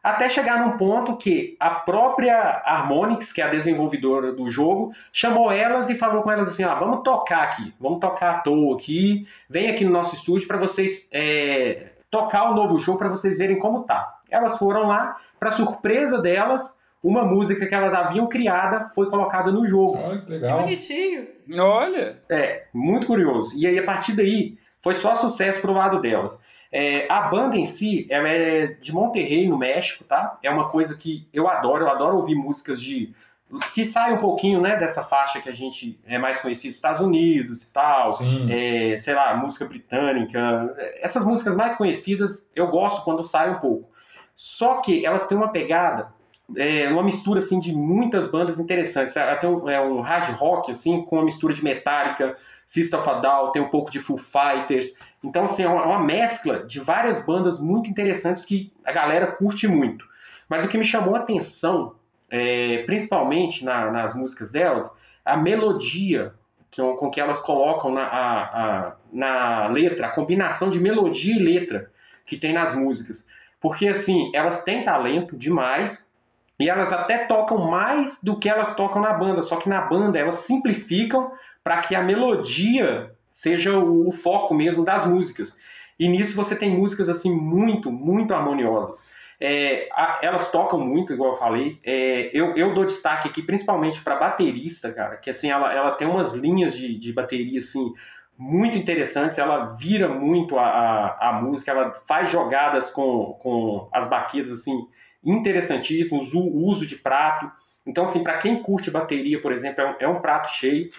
Até chegar num ponto que a própria Harmonix, que é a desenvolvedora do jogo, chamou elas e falou com elas assim: ah, vamos tocar aqui, vamos tocar à toa aqui, vem aqui no nosso estúdio para vocês é, tocar o novo jogo para vocês verem como tá. Elas foram lá, para surpresa delas, uma música que elas haviam criada foi colocada no jogo. Olha que Que legal. bonitinho. Olha! É, muito curioso. E aí, a partir daí, foi só sucesso pro lado delas. É, a banda em si, ela é de Monterrey, no México, tá? É uma coisa que eu adoro, eu adoro ouvir músicas de que saem um pouquinho, né, dessa faixa que a gente é mais conhecido, Estados Unidos e tal, é, sei lá, música britânica, essas músicas mais conhecidas eu gosto quando saem um pouco. Só que elas têm uma pegada, é, uma mistura assim de muitas bandas interessantes. Ela tem um, é um hard rock assim com uma mistura de Metallica, System of a Down, tem um pouco de Foo Fighters. Então assim é uma, uma mescla de várias bandas muito interessantes que a galera curte muito. Mas o que me chamou a atenção, é, principalmente na- nas músicas delas, a melodia com, com que elas colocam na, a- a- na letra, a combinação de melodia e letra que tem nas músicas. Porque, assim, elas têm talento demais e elas até tocam mais do que elas tocam na banda, só que na banda elas simplificam para que a melodia seja o, o foco mesmo das músicas. E nisso você tem músicas, assim, muito, muito harmoniosas. É, a- elas tocam muito, igual eu falei. É, eu, eu dou destaque aqui principalmente para baterista, cara, que assim ela, ela tem umas linhas de, de bateria assim muito interessantes. Ela vira muito a, a, a música, ela faz jogadas com, com as baquetas assim interessantíssimos, o uso de prato. Então assim, para quem curte bateria, por exemplo, é um, é um prato cheio.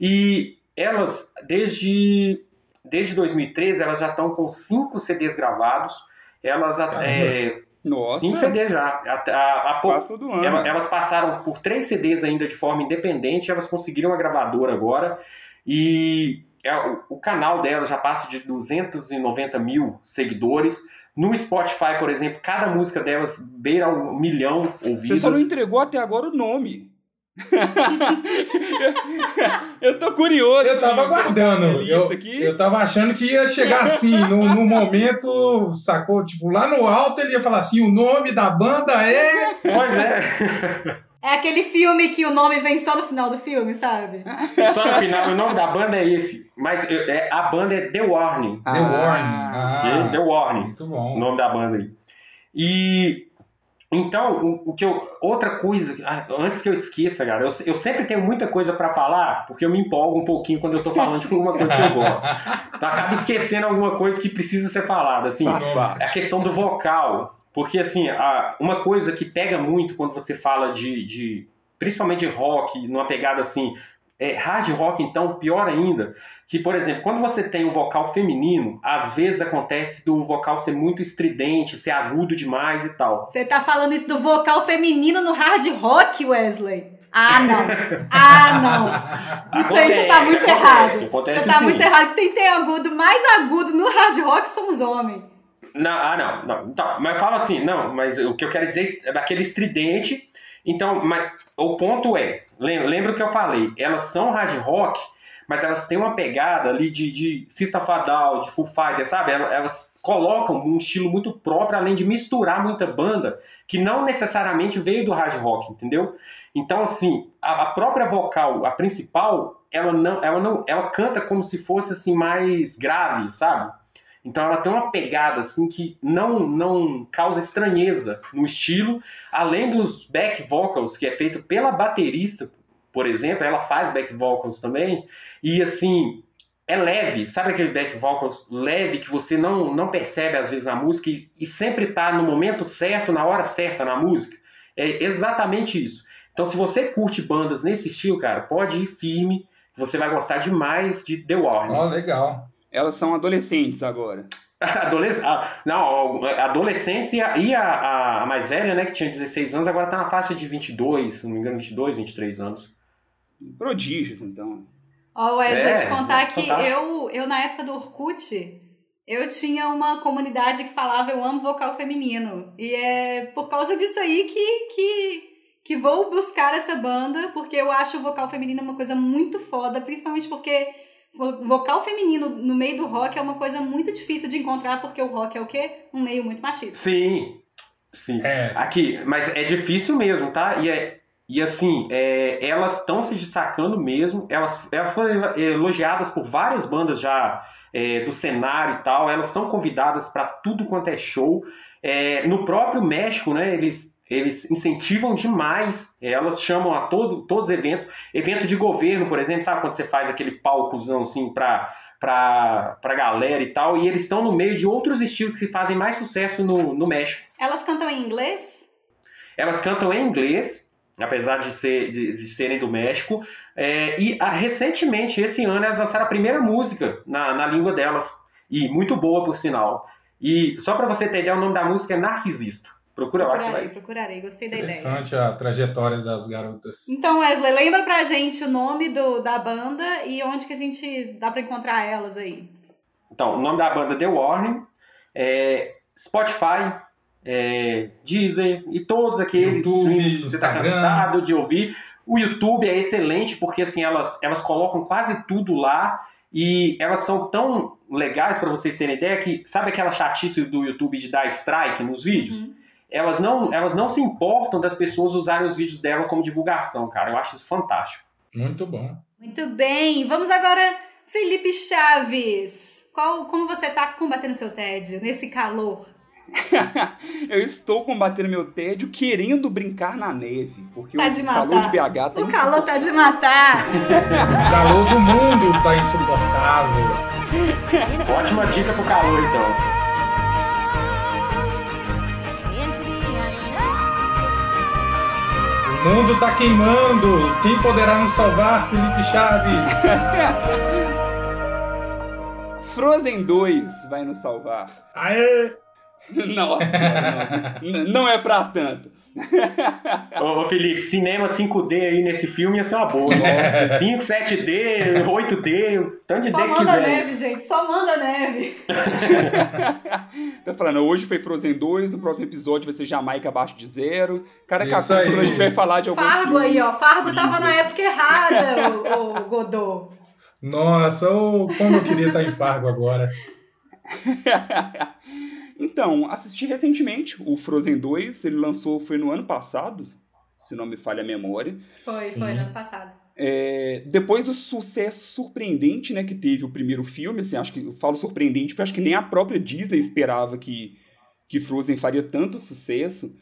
E elas desde desde 2013 elas já estão com cinco CDs gravados. Elas é, Nossa! Cinco CDs já. A, a, a, Quase todo ano. ela- elas passaram por três CDs ainda de forma independente, elas conseguiram a gravadora agora e é, o, o canal delas já passa de 290 mil seguidores. No Spotify, por exemplo, cada música delas beira um milhão ouvidas. Você só não entregou até agora o nome. Eu tô curioso. Eu tava aguardando. Eu, aqui. eu tava achando que ia chegar assim, no, no momento, sacou? Tipo, lá no alto ele ia falar assim: o nome da banda é. Pois é. É aquele filme que o nome vem só no final do filme, sabe? Só no final, o nome da banda é esse. Mas é, é- a banda é The Warning. The Warning. Ah, The Warning. muito o bom. nome da banda aí. E então, o, o que eu, outra coisa, ah, antes que eu esqueça, cara, eu, eu sempre tenho muita coisa pra falar, porque eu me empolgo um pouquinho quando eu tô falando de alguma coisa que eu gosto. Então, eu acabo esquecendo alguma coisa que precisa ser falada, assim. Parte. A questão do vocal. Porque, assim, a- uma coisa que pega muito quando você fala de, de principalmente de rock, numa pegada assim, é, hard rock, então, pior ainda, que, por exemplo, quando você tem um vocal feminino, às vezes acontece do vocal ser muito estridente, ser agudo demais e tal. Você tá falando isso do vocal feminino no hard rock, Wesley? Ah, não. Ah, não. Isso aí você tá Acontece, muito acontece, errado. acontece Você tá sim. muito errado. Quem tem agudo, mais agudo no hard rock são os homens. Não, ah, não, não. Então, mas fala assim, não, mas o que eu quero dizer é daquele estridente. Então, mas o ponto é, lem- lembra o que eu falei, elas são hard rock, mas elas têm uma pegada ali de, de System of a Down, de Full Fighter, sabe? Elas colocam um estilo muito próprio, além de misturar muita banda que não necessariamente veio do hard rock, entendeu? Então, assim, a, a própria vocal, a principal, ela não, ela não, ela canta como se fosse assim mais grave, sabe? Então ela tem uma pegada assim que não não causa estranheza no estilo, além dos back vocals que é feito pela baterista, por exemplo, ela faz back vocals também e assim é leve, sabe aquele back vocals leve que você não não percebe às vezes na música e, e sempre tá no momento certo, na hora certa na música. É exatamente isso. Então se você curte bandas nesse estilo, cara, pode ir firme, você vai gostar demais de The Warning. Ó, legal. Elas são adolescentes agora. Adolesc... ah, não, adolescentes e, a, e a, a mais velha, né, que tinha 16 anos, agora tá na faixa de 22, se não me engano, 22, 23 anos. Prodígios, então. Ó, Wesley, É, te contar é que eu, eu, na época do Orkut, eu tinha uma comunidade que falava eu amo vocal feminino. E é por causa disso aí que, que, que vou buscar essa banda, porque eu acho o vocal feminino uma coisa muito foda, principalmente porque vocal feminino no meio do rock é uma coisa muito difícil de encontrar, porque o rock é o quê? Um meio muito machista. Sim. Sim. É. Aqui, mas é difícil mesmo, tá? E, é, e assim, é, elas estão se destacando mesmo. Elas, elas foram elogiadas por várias bandas já é, do cenário e tal. Elas são convidadas para tudo quanto é show. É, no próprio México, né? Eles eles incentivam demais, elas chamam a todo, todos os eventos, evento de governo, por exemplo, sabe quando você faz aquele palcozão assim para pra, pra galera e tal, e eles estão no meio de outros estilos que fazem mais sucesso no, no México. Elas cantam em inglês? Elas cantam em inglês, apesar de, ser, de, de serem do México, é, e a, recentemente, esse ano, elas lançaram a primeira música na, na língua delas, e muito boa, por sinal. E só para você entender, o nome da música é Narcisista. Procura lá que você vai. procurarei, gostei da ideia. Interessante a trajetória das garotas. Então, Wesley, lembra pra gente o nome do, da banda e onde que a gente dá pra encontrar elas aí. Então, o nome da banda é The Warning, é Spotify, é Deezer e todos aqueles YouTube, que você está Instagram. cansado de ouvir. O YouTube é excelente porque assim elas, elas colocam quase tudo lá e elas são tão legais para vocês terem ideia que sabe aquela chatice do YouTube de dar strike nos vídeos? Uhum. Elas não, elas não se importam das pessoas usarem os vídeos dela como divulgação, cara. Eu acho isso fantástico. Muito bom. Muito bem, vamos agora, Felipe Chaves. Qual, como você tá combatendo seu tédio nesse calor? eu estou combatendo meu tédio querendo brincar na neve. Porque Tá o de calor de BH tá O calor tá de matar. O calor do mundo tá insuportável. Ótima dica pro calor, então. Mundo tá queimando. Quem poderá nos salvar, Felipe Chaves? Frozen 2 vai nos salvar. Aê! Nossa, não, não é pra tanto. Ô, Felipe, cinema 5D aí nesse filme ia ser uma boa. Nossa, 5, 7D, 8D, tanto de Só D que manda quiser. neve, gente, só manda neve. Tá falando, hoje foi Frozen 2, no próximo episódio vai ser Jamaica abaixo de zero. Cada Isso capítulo aí. a gente vai falar de algum Fargo filme. aí, ó. Fargo tava livro. na época errada, o, o Godot. Nossa, ô, como eu queria estar em Fargo agora. então, assisti recentemente o Frozen 2, ele lançou, foi no ano passado, se não me falha a memória. Foi, Sim. foi no ano passado. É, depois do sucesso surpreendente né, que teve o primeiro filme, assim, acho que eu falo surpreendente porque acho que nem a própria Disney esperava que, que Frozen faria tanto sucesso.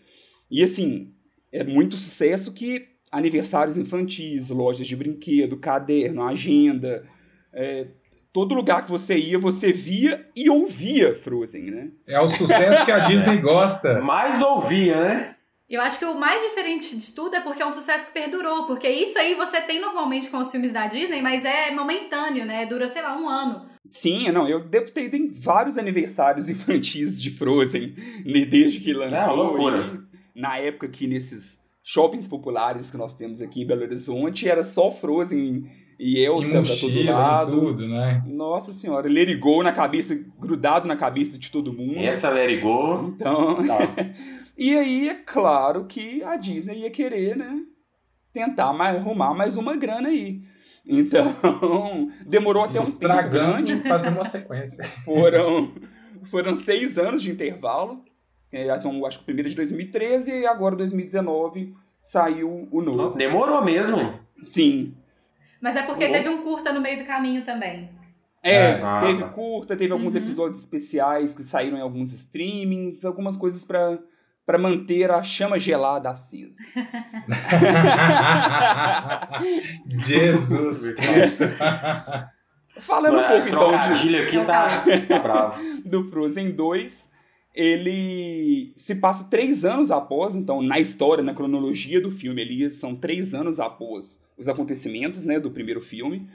E assim, é muito sucesso que aniversários infantis, lojas de brinquedo, caderno, agenda, é, todo lugar que você ia, você via e ouvia Frozen, né? É o sucesso que a Disney gosta. Mais ouvia, né? Eu acho que o mais diferente de tudo é porque é um sucesso que perdurou. Porque isso aí você tem normalmente com os filmes da Disney, mas é momentâneo, né? Dura, sei lá, um ano. Sim, não, eu devo ter ido em vários aniversários infantis de Frozen, né, desde que lançou. É, loucura. e na época que nesses shoppings populares que nós temos aqui em Belo Horizonte, era só Frozen e Em Elsa pra todo e lado. tudo, né? Nossa senhora, Go na cabeça, grudado na cabeça de todo mundo. Essa Go. Então, Tá. e aí é claro que a Disney ia querer, né, tentar mais, arrumar mais uma grana aí. Então, demorou até um tempo grande. Estragando fazer uma sequência. Foram, foram seis anos de intervalo. É, Então, acho que o primeiro é de 2013 e agora 2019 saiu o novo. Demorou mesmo. Sim. Mas é porque teve um curta no meio do caminho também. É, Ah, teve tá. curta, teve alguns Uhum. episódios especiais que saíram em alguns streamings, algumas coisas pra para manter a chama gelada acesa. Jesus Cristo. Falando um É, pouco então de, aqui É tá, tá bravo. do Frozen 2, ele se passa três anos após, então, na história, na cronologia do filme, ele são três anos após os acontecimentos, né, do primeiro filme.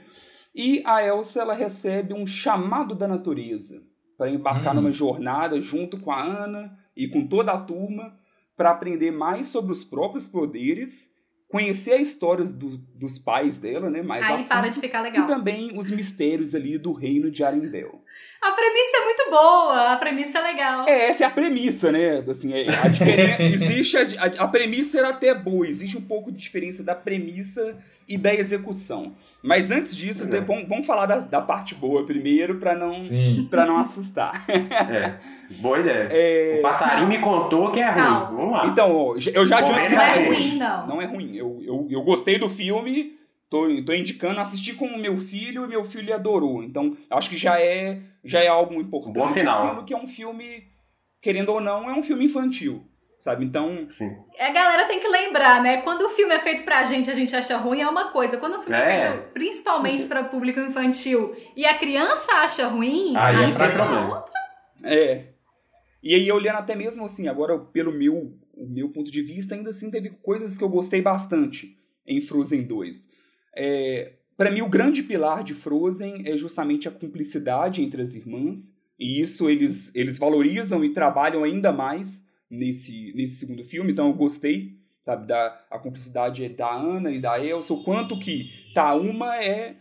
E a Elsa, ela recebe um chamado da natureza para embarcar Hum. numa jornada junto com a Ana e com toda a turma para aprender mais sobre os próprios poderes, conhecer a história dos, dos pais dela, né, mais a aí para fundo, de ficar e legal. também os mistérios ali do reino de Arendelle. A premissa é muito boa, a premissa é legal. É, essa é a premissa, né? Assim, é, a diferença, existe a, a, a premissa era até boa, existe um pouco de diferença da premissa e da execução. Mas antes disso, é. vamos, vamos, falar da, da, parte boa primeiro, para não, não assustar. É, boa ideia. É... O passarinho não. me contou que é ruim. Não. Vamos lá. Então, eu já adianto que não é ruim, não. Não é ruim. Eu, eu, eu gostei do filme, tô, tô indicando, assisti com o meu filho e meu filho adorou. Então, acho que já é, já é algo importante. Bom sinal. Sendo que é um filme, querendo ou não, é um filme infantil sabe? Então. Sim. A galera tem que lembrar, né? Quando o filme é feito pra gente, a gente acha ruim, é uma coisa. Quando o filme é, é feito principalmente para público infantil e a criança acha ruim, aí, aí é. Outra. É. E aí, olhando até mesmo assim, agora pelo meu, o meu ponto de vista, ainda assim teve coisas que eu gostei bastante em Frozen 2. É, para mim, o grande pilar de Frozen é justamente a cumplicidade entre as irmãs. E isso eles, eles valorizam e trabalham ainda mais nesse, nesse segundo filme, então eu gostei, sabe, da a cumplicidade da Ana e da Elsa, o quanto que tá uma é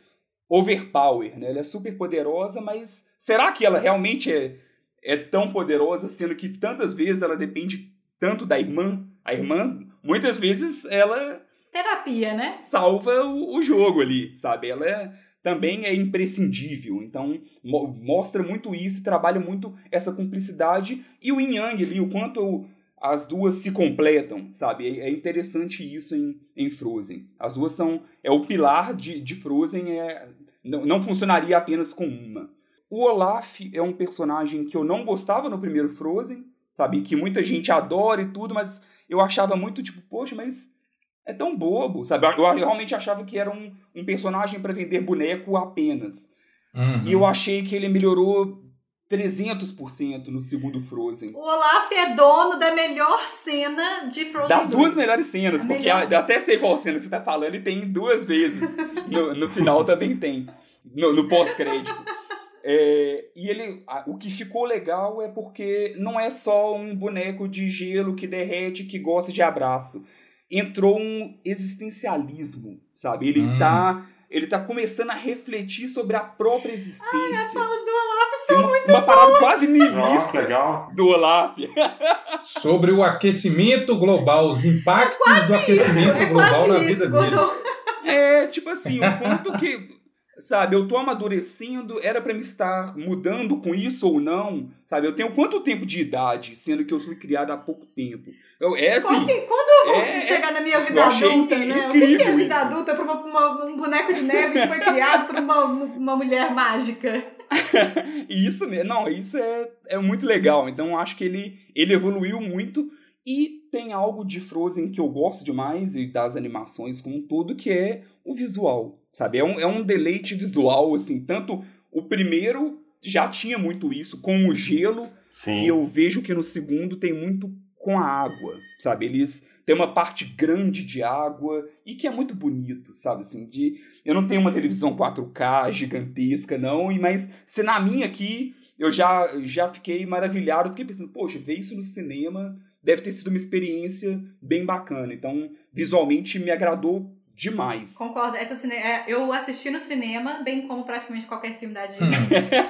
overpower, né? Ela é super poderosa, mas será que ela realmente é, é tão poderosa, sendo que tantas vezes ela depende tanto da irmã? A irmã, muitas vezes, ela terapia, né? Salva o, o jogo ali, sabe? Ela é, também é imprescindível. Então, mo mostra muito isso, trabalha muito essa cumplicidade e o yin yang ali, o quanto as duas se completam, sabe? É, é interessante isso em, em Frozen. As duas são. É o pilar de, de Frozen, é, não, não funcionaria apenas com uma. O Olaf é um personagem que eu não gostava no primeiro Frozen, sabe? Que muita gente adora e tudo, mas eu achava muito tipo, poxa, mas é tão bobo, sabe? Eu, realmente achava que era um, um personagem para vender boneco apenas. Uhum. E eu achei que ele melhorou 300% no segundo Frozen. O Olaf é dono da melhor cena de Frozen Das 2. duas melhores cenas, a porque melhor. eu até sei qual cena que você tá falando e tem duas vezes. no, no final também tem. No, no pós-crédito. É, e ele, o que ficou legal é porque não é só um boneco de gelo que derrete, que gosta de abraço entrou um existencialismo, sabe? Ele hum. tá ele tá começando a refletir sobre a própria existência. Ai, as falas do Olaf são uma, muito Uma parada quase niilista legal. do Olaf. sobre o aquecimento global, os impactos é do aquecimento é global na vida dele. É, tipo assim, o quanto que sabe, eu tô amadurecendo, era para me estar mudando com isso ou não, sabe? Eu tenho quanto tempo de idade, sendo que eu fui criado há pouco tempo? Eu, é assim, quando eu vou é, chegar na minha vida adulta, né? O que é vida isso. adulta para uma, uma, um boneco de neve que foi criado por uma, uma mulher mágica? isso, não, isso é, é muito legal. Então acho que ele, ele evoluiu muito e tem algo de Frozen que eu gosto demais e das animações como um todo, que é o visual sabe? É um, é um deleite visual, assim, tanto o primeiro já tinha muito isso com o gelo, Sim. e eu vejo que no segundo tem muito com a água, sabe? Eles têm uma parte grande de água e que é muito bonito, sabe? Assim, de eu não tenho uma televisão 4K gigantesca não, e mas se na minha aqui eu já já fiquei maravilhado, fiquei pensando, poxa, ver isso no cinema deve ter sido uma experiência bem bacana. Então, visualmente me agradou demais. Concordo. Essa cine... É, eu assisti no cinema, bem como praticamente qualquer filme da Disney.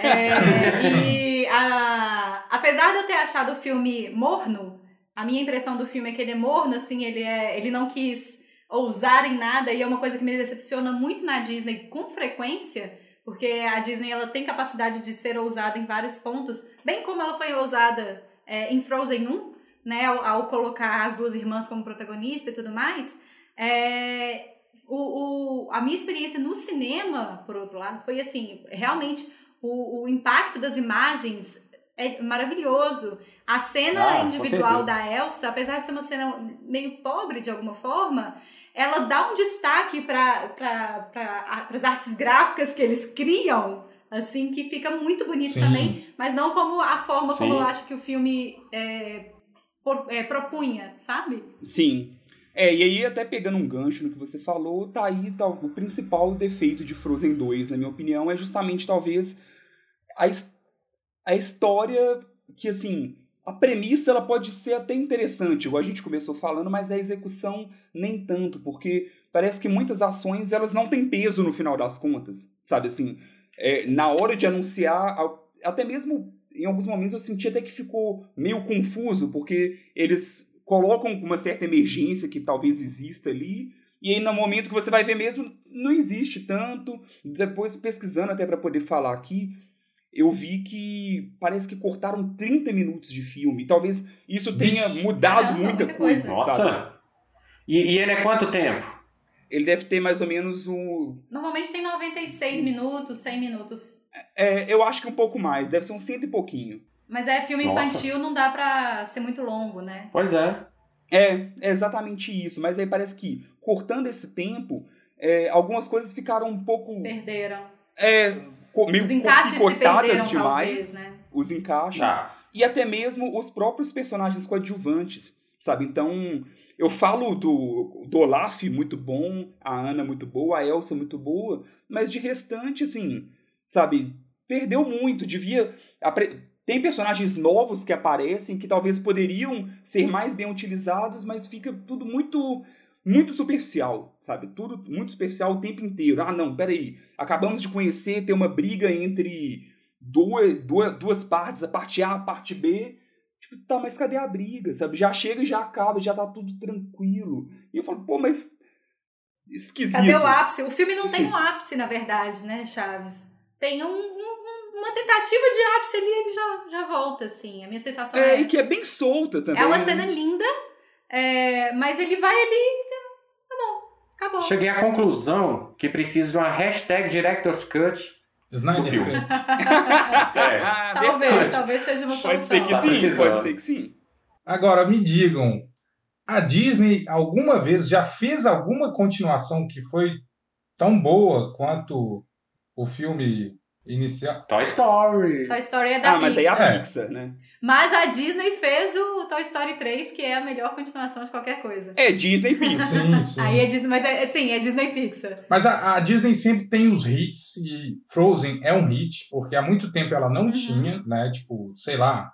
é, e a... apesar de eu ter achado o filme morno, a minha impressão do filme é que ele é morno, assim, ele, é... ele não quis ousar em nada, e é uma coisa que me decepciona muito na Disney com frequência, porque a Disney ela tem capacidade de ser ousada em vários pontos, bem como ela foi ousada é, em Frozen 1, né, ao, ao, colocar as duas irmãs como protagonista e tudo mais. É, o, o, a minha experiência no cinema, por outro lado, foi assim, realmente o, o impacto das imagens é maravilhoso. A cena ah, individual da Elsa, apesar de ser uma cena meio pobre de alguma forma, ela dá um destaque para pra, as artes gráficas que eles criam, assim, que fica muito bonito Sim. também, mas não como a forma Sim. como eu acho que o filme é, por, é, propunha, sabe? Sim. É, e aí até pegando um gancho no que você falou, tá aí tá, o principal defeito de Frozen 2, na minha opinião, é justamente talvez a, a história que, assim, a premissa ela pode ser até interessante, igual a gente começou falando, mas a execução nem tanto, porque parece que muitas ações elas não têm peso no final das contas, sabe assim, é, na hora de anunciar, até mesmo em alguns momentos eu senti até que ficou meio confuso, porque eles colocam uma certa emergência que talvez exista ali, E aí, no momento que você vai ver mesmo, não existe tanto. Depois, pesquisando até para poder falar aqui, eu vi que parece que cortaram 30 minutos de filme. Talvez isso tenha Vixe. mudado Caramba, muita muita coisa, coisa. sabe? Nossa. E, e ele é quanto tempo? Ele deve ter mais ou menos um. Normalmente tem 96 minutos, 100 minutos. É, eu acho que um pouco mais, deve ser um cento e pouquinho. Mas é filme Nossa. infantil, não dá pra ser muito longo, né? Pois é. É, é exatamente isso. Mas aí parece que, cortando esse tempo, é, algumas coisas ficaram um pouco. Se perderam. É, co- meio Os encaixes se cortadas perderam, demais. talvez, né? Os encaixes. Tá. E até mesmo os próprios personagens coadjuvantes, sabe? Então, eu falo do, do Olaf muito bom, a Ana muito boa, a Elsa muito boa, mas de restante, assim, sabe? Perdeu muito, devia... Tem personagens novos que aparecem que talvez poderiam ser mais bem utilizados, mas fica tudo muito muito superficial, sabe? Tudo muito superficial o tempo inteiro. Ah, não, peraí. Acabamos de conhecer, ter uma briga entre duas, duas, duas partes, a parte A, a parte B. Tipo, tá, mas cadê a briga, sabe? Já chega e já acaba, já tá tudo tranquilo. E eu falo, pô, mas. Esquisito. Cadê o ápice? O filme não tem um ápice, na verdade, né, Chaves? Tem um- tentativa de ápice ali, ele já, já volta, assim. A minha sensação é, É, e que é bem solta também. É uma né? cena linda, é, mas ele vai ali. Tá bom, acabou. Cheguei à conclusão que precisa de uma hashtag Director's Cut. Snyder Do filme. Cut. É. Talvez, talvez seja uma solução. Pode ser que sim, pode ser que sim. Agora, me digam, a Disney alguma vez já fez alguma continuação que foi tão boa quanto o filme inicial? Toy Story. Toy Story é da Ah, mas aí Pixar. a É. Pixar, né? Mas a Disney fez o Toy Story 3, que é a melhor continuação de qualquer coisa. É Disney Pixar. Sim, sim. Aí é Disney, mas é, sim, é Disney Pixar. Mas a, a Disney sempre tem os hits e Frozen é um hit, porque há muito tempo ela não Uhum. tinha, né? Tipo, sei lá,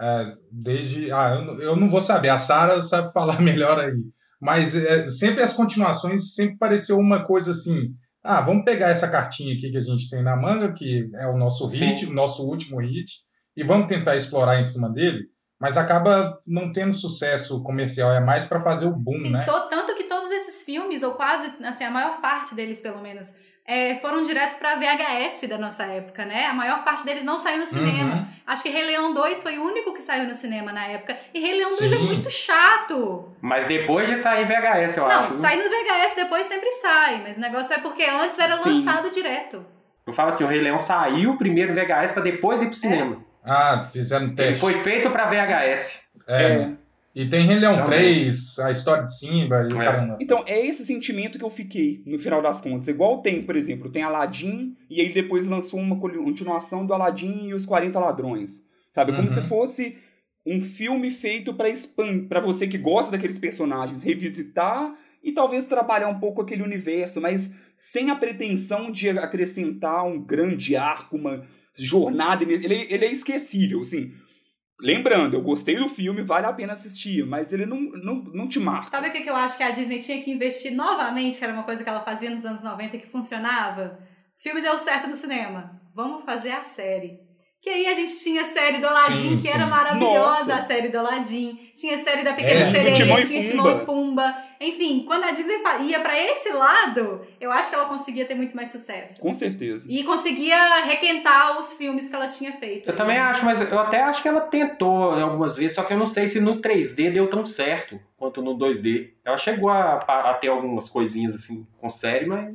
é, desde. Ah, eu, não- eu não vou saber, a Sarah sabe falar melhor aí. Mas é, sempre as continuações sempre pareceu uma coisa assim. Ah, vamos pegar essa cartinha aqui que a gente tem na manga, que é o nosso Sim. hit, o nosso último hit, e vamos tentar explorar em cima dele, mas acaba não tendo sucesso comercial, é mais para fazer o boom, Sim, né? to- tanto que todos esses filmes, ou quase, assim, a maior parte deles, pelo menos, é, foram direto pra VHS da nossa época, né? A maior parte deles não saiu no cinema. Uhum. Acho que Rei Leão 2 foi o único que saiu no cinema na época. E Rei Leão 2 é Sim. muito chato. Mas depois de sair VHS, eu não, acho. sair no VHS depois sempre sai, mas o negócio é porque antes era Sim. lançado direto. Eu falo assim, o Rei Leão saiu primeiro VHS pra depois ir pro cinema. Ah, fizeram Ele teste. foi feito pra VHS. É, É. E tem Rei Leão Também. 3, a história de Simba e o É. caramba. Então, é esse sentimento que eu fiquei, no final das contas. Igual tem, por exemplo, tem Aladdin, e aí depois lançou uma continuação do Aladdin e os 40 Ladrões. Sabe? Como Uhum. se fosse um filme feito pra expan para você que gosta daqueles personagens, revisitar e talvez trabalhar um pouco aquele universo, mas sem a pretensão de acrescentar um grande arco, uma jornada. Ele, ele é esquecível, assim. Lembrando, eu gostei do filme, vale a pena assistir, mas ele não, não, não te marca. Sabe o que eu acho que a Disney tinha que investir novamente, que era uma coisa que ela fazia nos anos 90 que funcionava? O filme deu certo no cinema. Vamos fazer a série. Que aí a gente tinha a série do Aladdin, Sim, que sim. era maravilhosa, Nossa. a série do Aladdin. Tinha a série da Pequena É, Sereia, Timão e tinha Pumba. Timão e Pumba. Enfim, quando a Disney ia pra esse lado, eu acho que ela conseguia ter muito mais sucesso. Com certeza. E conseguia requentar os filmes que ela tinha feito. Eu também acho, mas eu até acho que ela tentou né, algumas vezes, só que eu não sei se no 3D deu tão certo quanto no 2D. Ela chegou a, a ter algumas coisinhas assim com série, mas.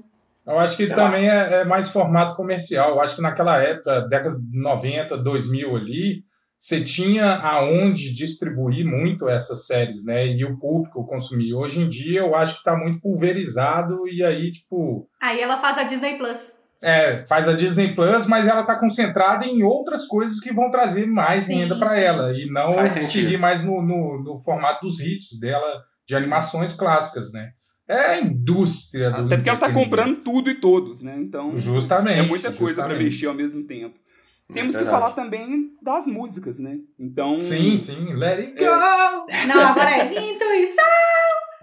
Eu acho que Sei também é, é mais formato comercial. Eu acho que naquela época, década de 90, 2000 ali, você tinha aonde distribuir muito essas séries, né? E o público consumir. Hoje em dia, eu acho que tá muito pulverizado e aí, tipo, Aí ela faz a Disney Plus. é, faz a Disney Plus, mas ela tá concentrada em outras coisas que vão trazer mais Sim, renda para ela e não seguir mais no, no, no formato dos hits dela de animações clássicas, né? É a indústria do Até porque ela tá entretenimento. comprando tudo e todos, né? Então Justamente. é muita coisa pra justamente. mexer ao mesmo tempo. Temos É que falar também das músicas, né? Então. Sim, sim. Let it go! Não, agora é intuição.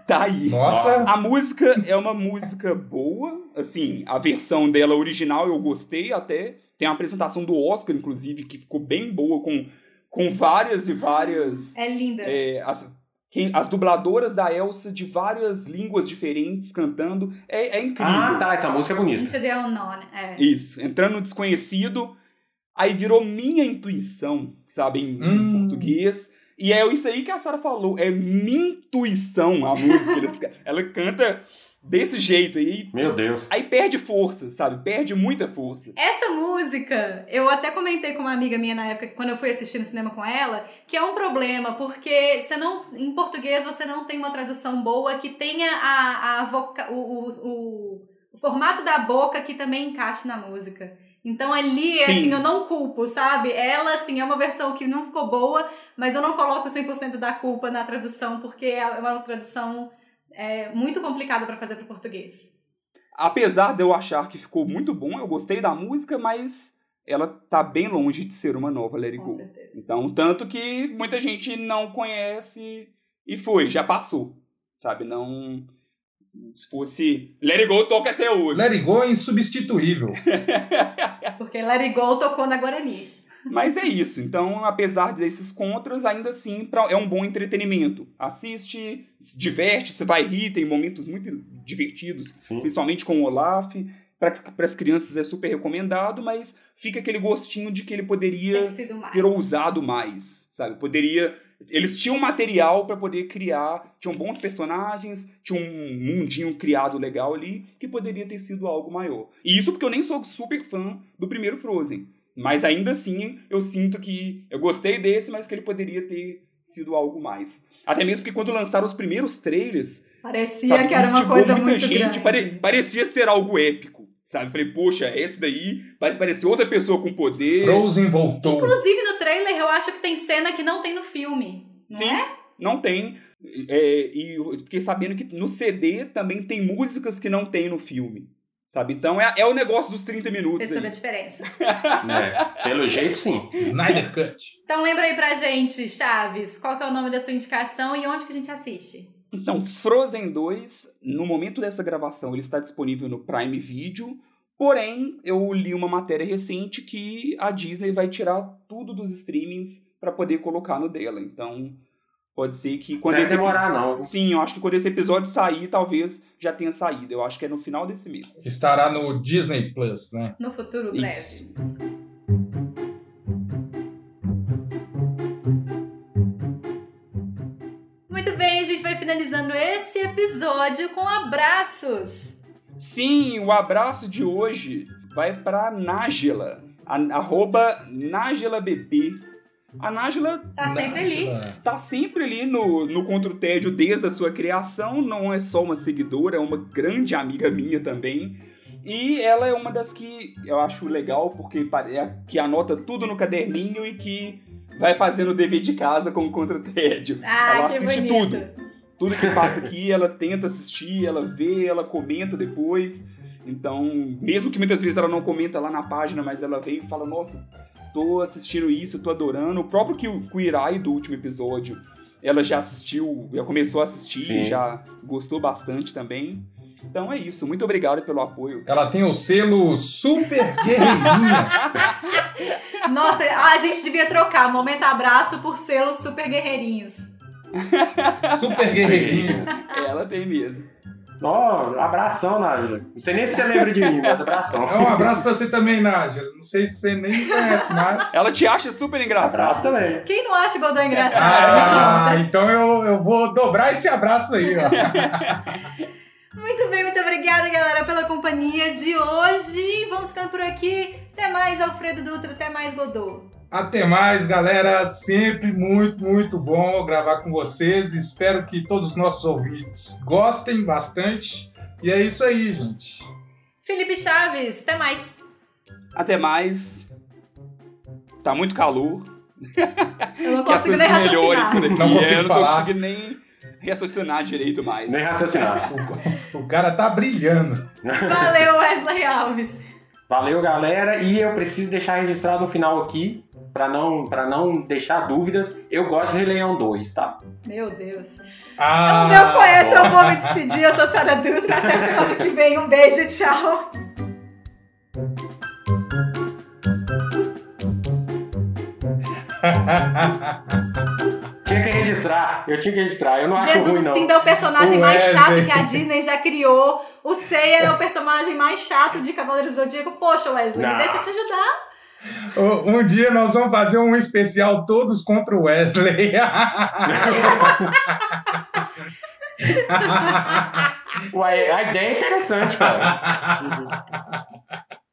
Tá aí. Nossa! A música é uma música boa, assim, a versão dela original eu gostei até. Tem uma apresentação do Oscar, inclusive, que ficou bem boa, com, com várias e várias. É linda. é, as- quem, as dubladoras da Elsa de várias línguas diferentes cantando. É, é incrível. Ah, tá, essa música é bonita. Into the unknown, é. Isso, entrando no desconhecido, aí virou minha intuição, sabe, em, Hum. português. E é isso aí que a Sara falou, é minha intuição a música. Ela canta desse jeito aí, Meu Deus. aí perde força, sabe? Perde muita força. Essa música, eu até comentei com uma amiga minha na época, quando eu fui assistir no cinema com ela, que é um problema, porque você não, em português você não tem uma tradução boa que tenha a, a voca, o, o, o, o formato da boca que também encaixe na música. Então ali, Sim. assim, eu não culpo, sabe? Ela, assim, é uma versão que não ficou boa, mas eu não coloco 100% da culpa na tradução, porque é uma tradução é, muito complicada pra fazer pro português. Apesar de eu achar que ficou muito bom, eu gostei da música, mas ela tá bem longe de ser uma nova Let It Com Go. certeza. Então, tanto que muita gente não conhece e foi, já passou, sabe? Não. Se fosse. Let It Go toca até hoje. Let It Go é insubstituível. Porque Let It Go tocou na Guarani. Mas é isso. Então, apesar desses contras, ainda assim pra- é um bom entretenimento. Assiste, se diverte, você vai rir, tem momentos muito divertidos, Sim. principalmente com o Olaf. Para as crianças é super recomendado, mas fica aquele gostinho de que ele poderia ter ousado mais, sabe? Poderia. Eles tinham material para poder criar, tinham bons personagens, tinha um mundinho criado legal ali que poderia ter sido algo maior. E isso porque eu nem sou super fã do primeiro Frozen, mas ainda assim eu sinto que eu gostei desse, mas que ele poderia ter sido algo mais. Até mesmo porque quando lançaram os primeiros trailers, Parecia sabe, que era uma coisa muita muito gente, pare- parecia ser algo épico, sabe? Falei, poxa, esse daí vai parecer outra pessoa com poder. Frozen voltou. Inclusive no trailer eu acho que tem cena que não tem no filme. Não Sim. é? Não tem. É, e eu fiquei sabendo que no CD também tem músicas que não tem no filme. Sabe? Então é, é o negócio dos 30 minutos. Fez toda a diferença. É, pelo jeito, sim. Snyder Cut. Então lembra aí pra gente, Chaves, qual que é o nome da sua indicação e onde que a gente assiste? Então, Frozen 2, no momento dessa gravação, ele está disponível no Prime Video. Porém, eu li uma matéria recente que a Disney vai tirar tudo dos streamings para poder colocar no dela. Então, pode ser que quando deve esse demorar, não. Sim, eu acho que quando esse episódio sair, talvez já tenha saído. Eu acho que é no final desse mês. Estará no Disney Plus, né? No futuro breve. Isso. Muito bem, a gente vai finalizando esse episódio com abraços. Sim, o abraço de hoje vai para Nájila, a- arroba NágilaBP. A Nájila Tá sempre ali. Nájila. tá sempre ali no, no Contra o Tédio desde a sua criação, não é só uma seguidora, é uma grande amiga minha também. E ela é uma das que eu acho legal, porque é que anota tudo no caderninho e que vai fazendo o dever de casa com o Contra o Tédio. Ah, ela assiste bonito. tudo. Tudo que passa aqui, ela tenta assistir, ela vê, ela comenta depois. Então, mesmo que muitas vezes ela não comenta lá na página, mas ela vem e fala: Nossa, tô assistindo isso, tô adorando. O próprio Ki- Kuirai do último episódio, ela já assistiu, já começou a assistir, Sim. já gostou bastante também. Então é isso, muito obrigado pelo apoio. Ela tem o selo Super Guerreirinha. Nossa, a gente devia trocar momento abraço por selos super guerreirinhos. Super Guerreirinha. Ela tem mesmo. Ó, abração, Nájila. Não sei nem se você lembra de mim, mas abração. É um abraço pra você também, Nádia. Não sei se você nem me conhece, mas. Ela te acha super Abraço engraçado. também. Quem não acha Godão engraçado? Ah, então eu, eu vou dobrar esse abraço aí, ó. Muito bem, muito obrigada, galera, pela companhia de hoje. Vamos ficando por aqui. Até mais, Alfredo Dutra. Até mais, Godô. Até mais, galera. Sempre muito, muito bom gravar com vocês. Espero que todos os nossos ouvintes gostem bastante. E é isso aí, gente. Felipe Chaves, até mais. Até mais. Tá muito calor. Eu não que as consigo coisas nem melhorem raciocinar. por aqui. Não consigo eu não tô falar. conseguindo nem raciocinar direito mais. Nem raciocinar. O, o cara tá brilhando. Valeu, Wesley Alves. Valeu, galera. E eu preciso deixar registrado no final aqui, para não, pra não deixar dúvidas, eu gosto de Rei Leão 2, tá? Meu Deus. Ah, eu não conheço, é eu vou me despedir. Eu sou Sara Dutra. Até semana que vem. Um beijo, tchau. tinha que registrar, eu tinha que registrar, eu não Jesus, acho ruim não. Jesus é o personagem o mais Wesley. chato que a Disney já criou. O Seiya é o personagem mais chato de Cavaleiros do Zodíaco. Poxa, Wesley, não. me deixa te ajudar. Um dia nós vamos fazer um especial todos contra o Wesley. A ideia é interessante, cara.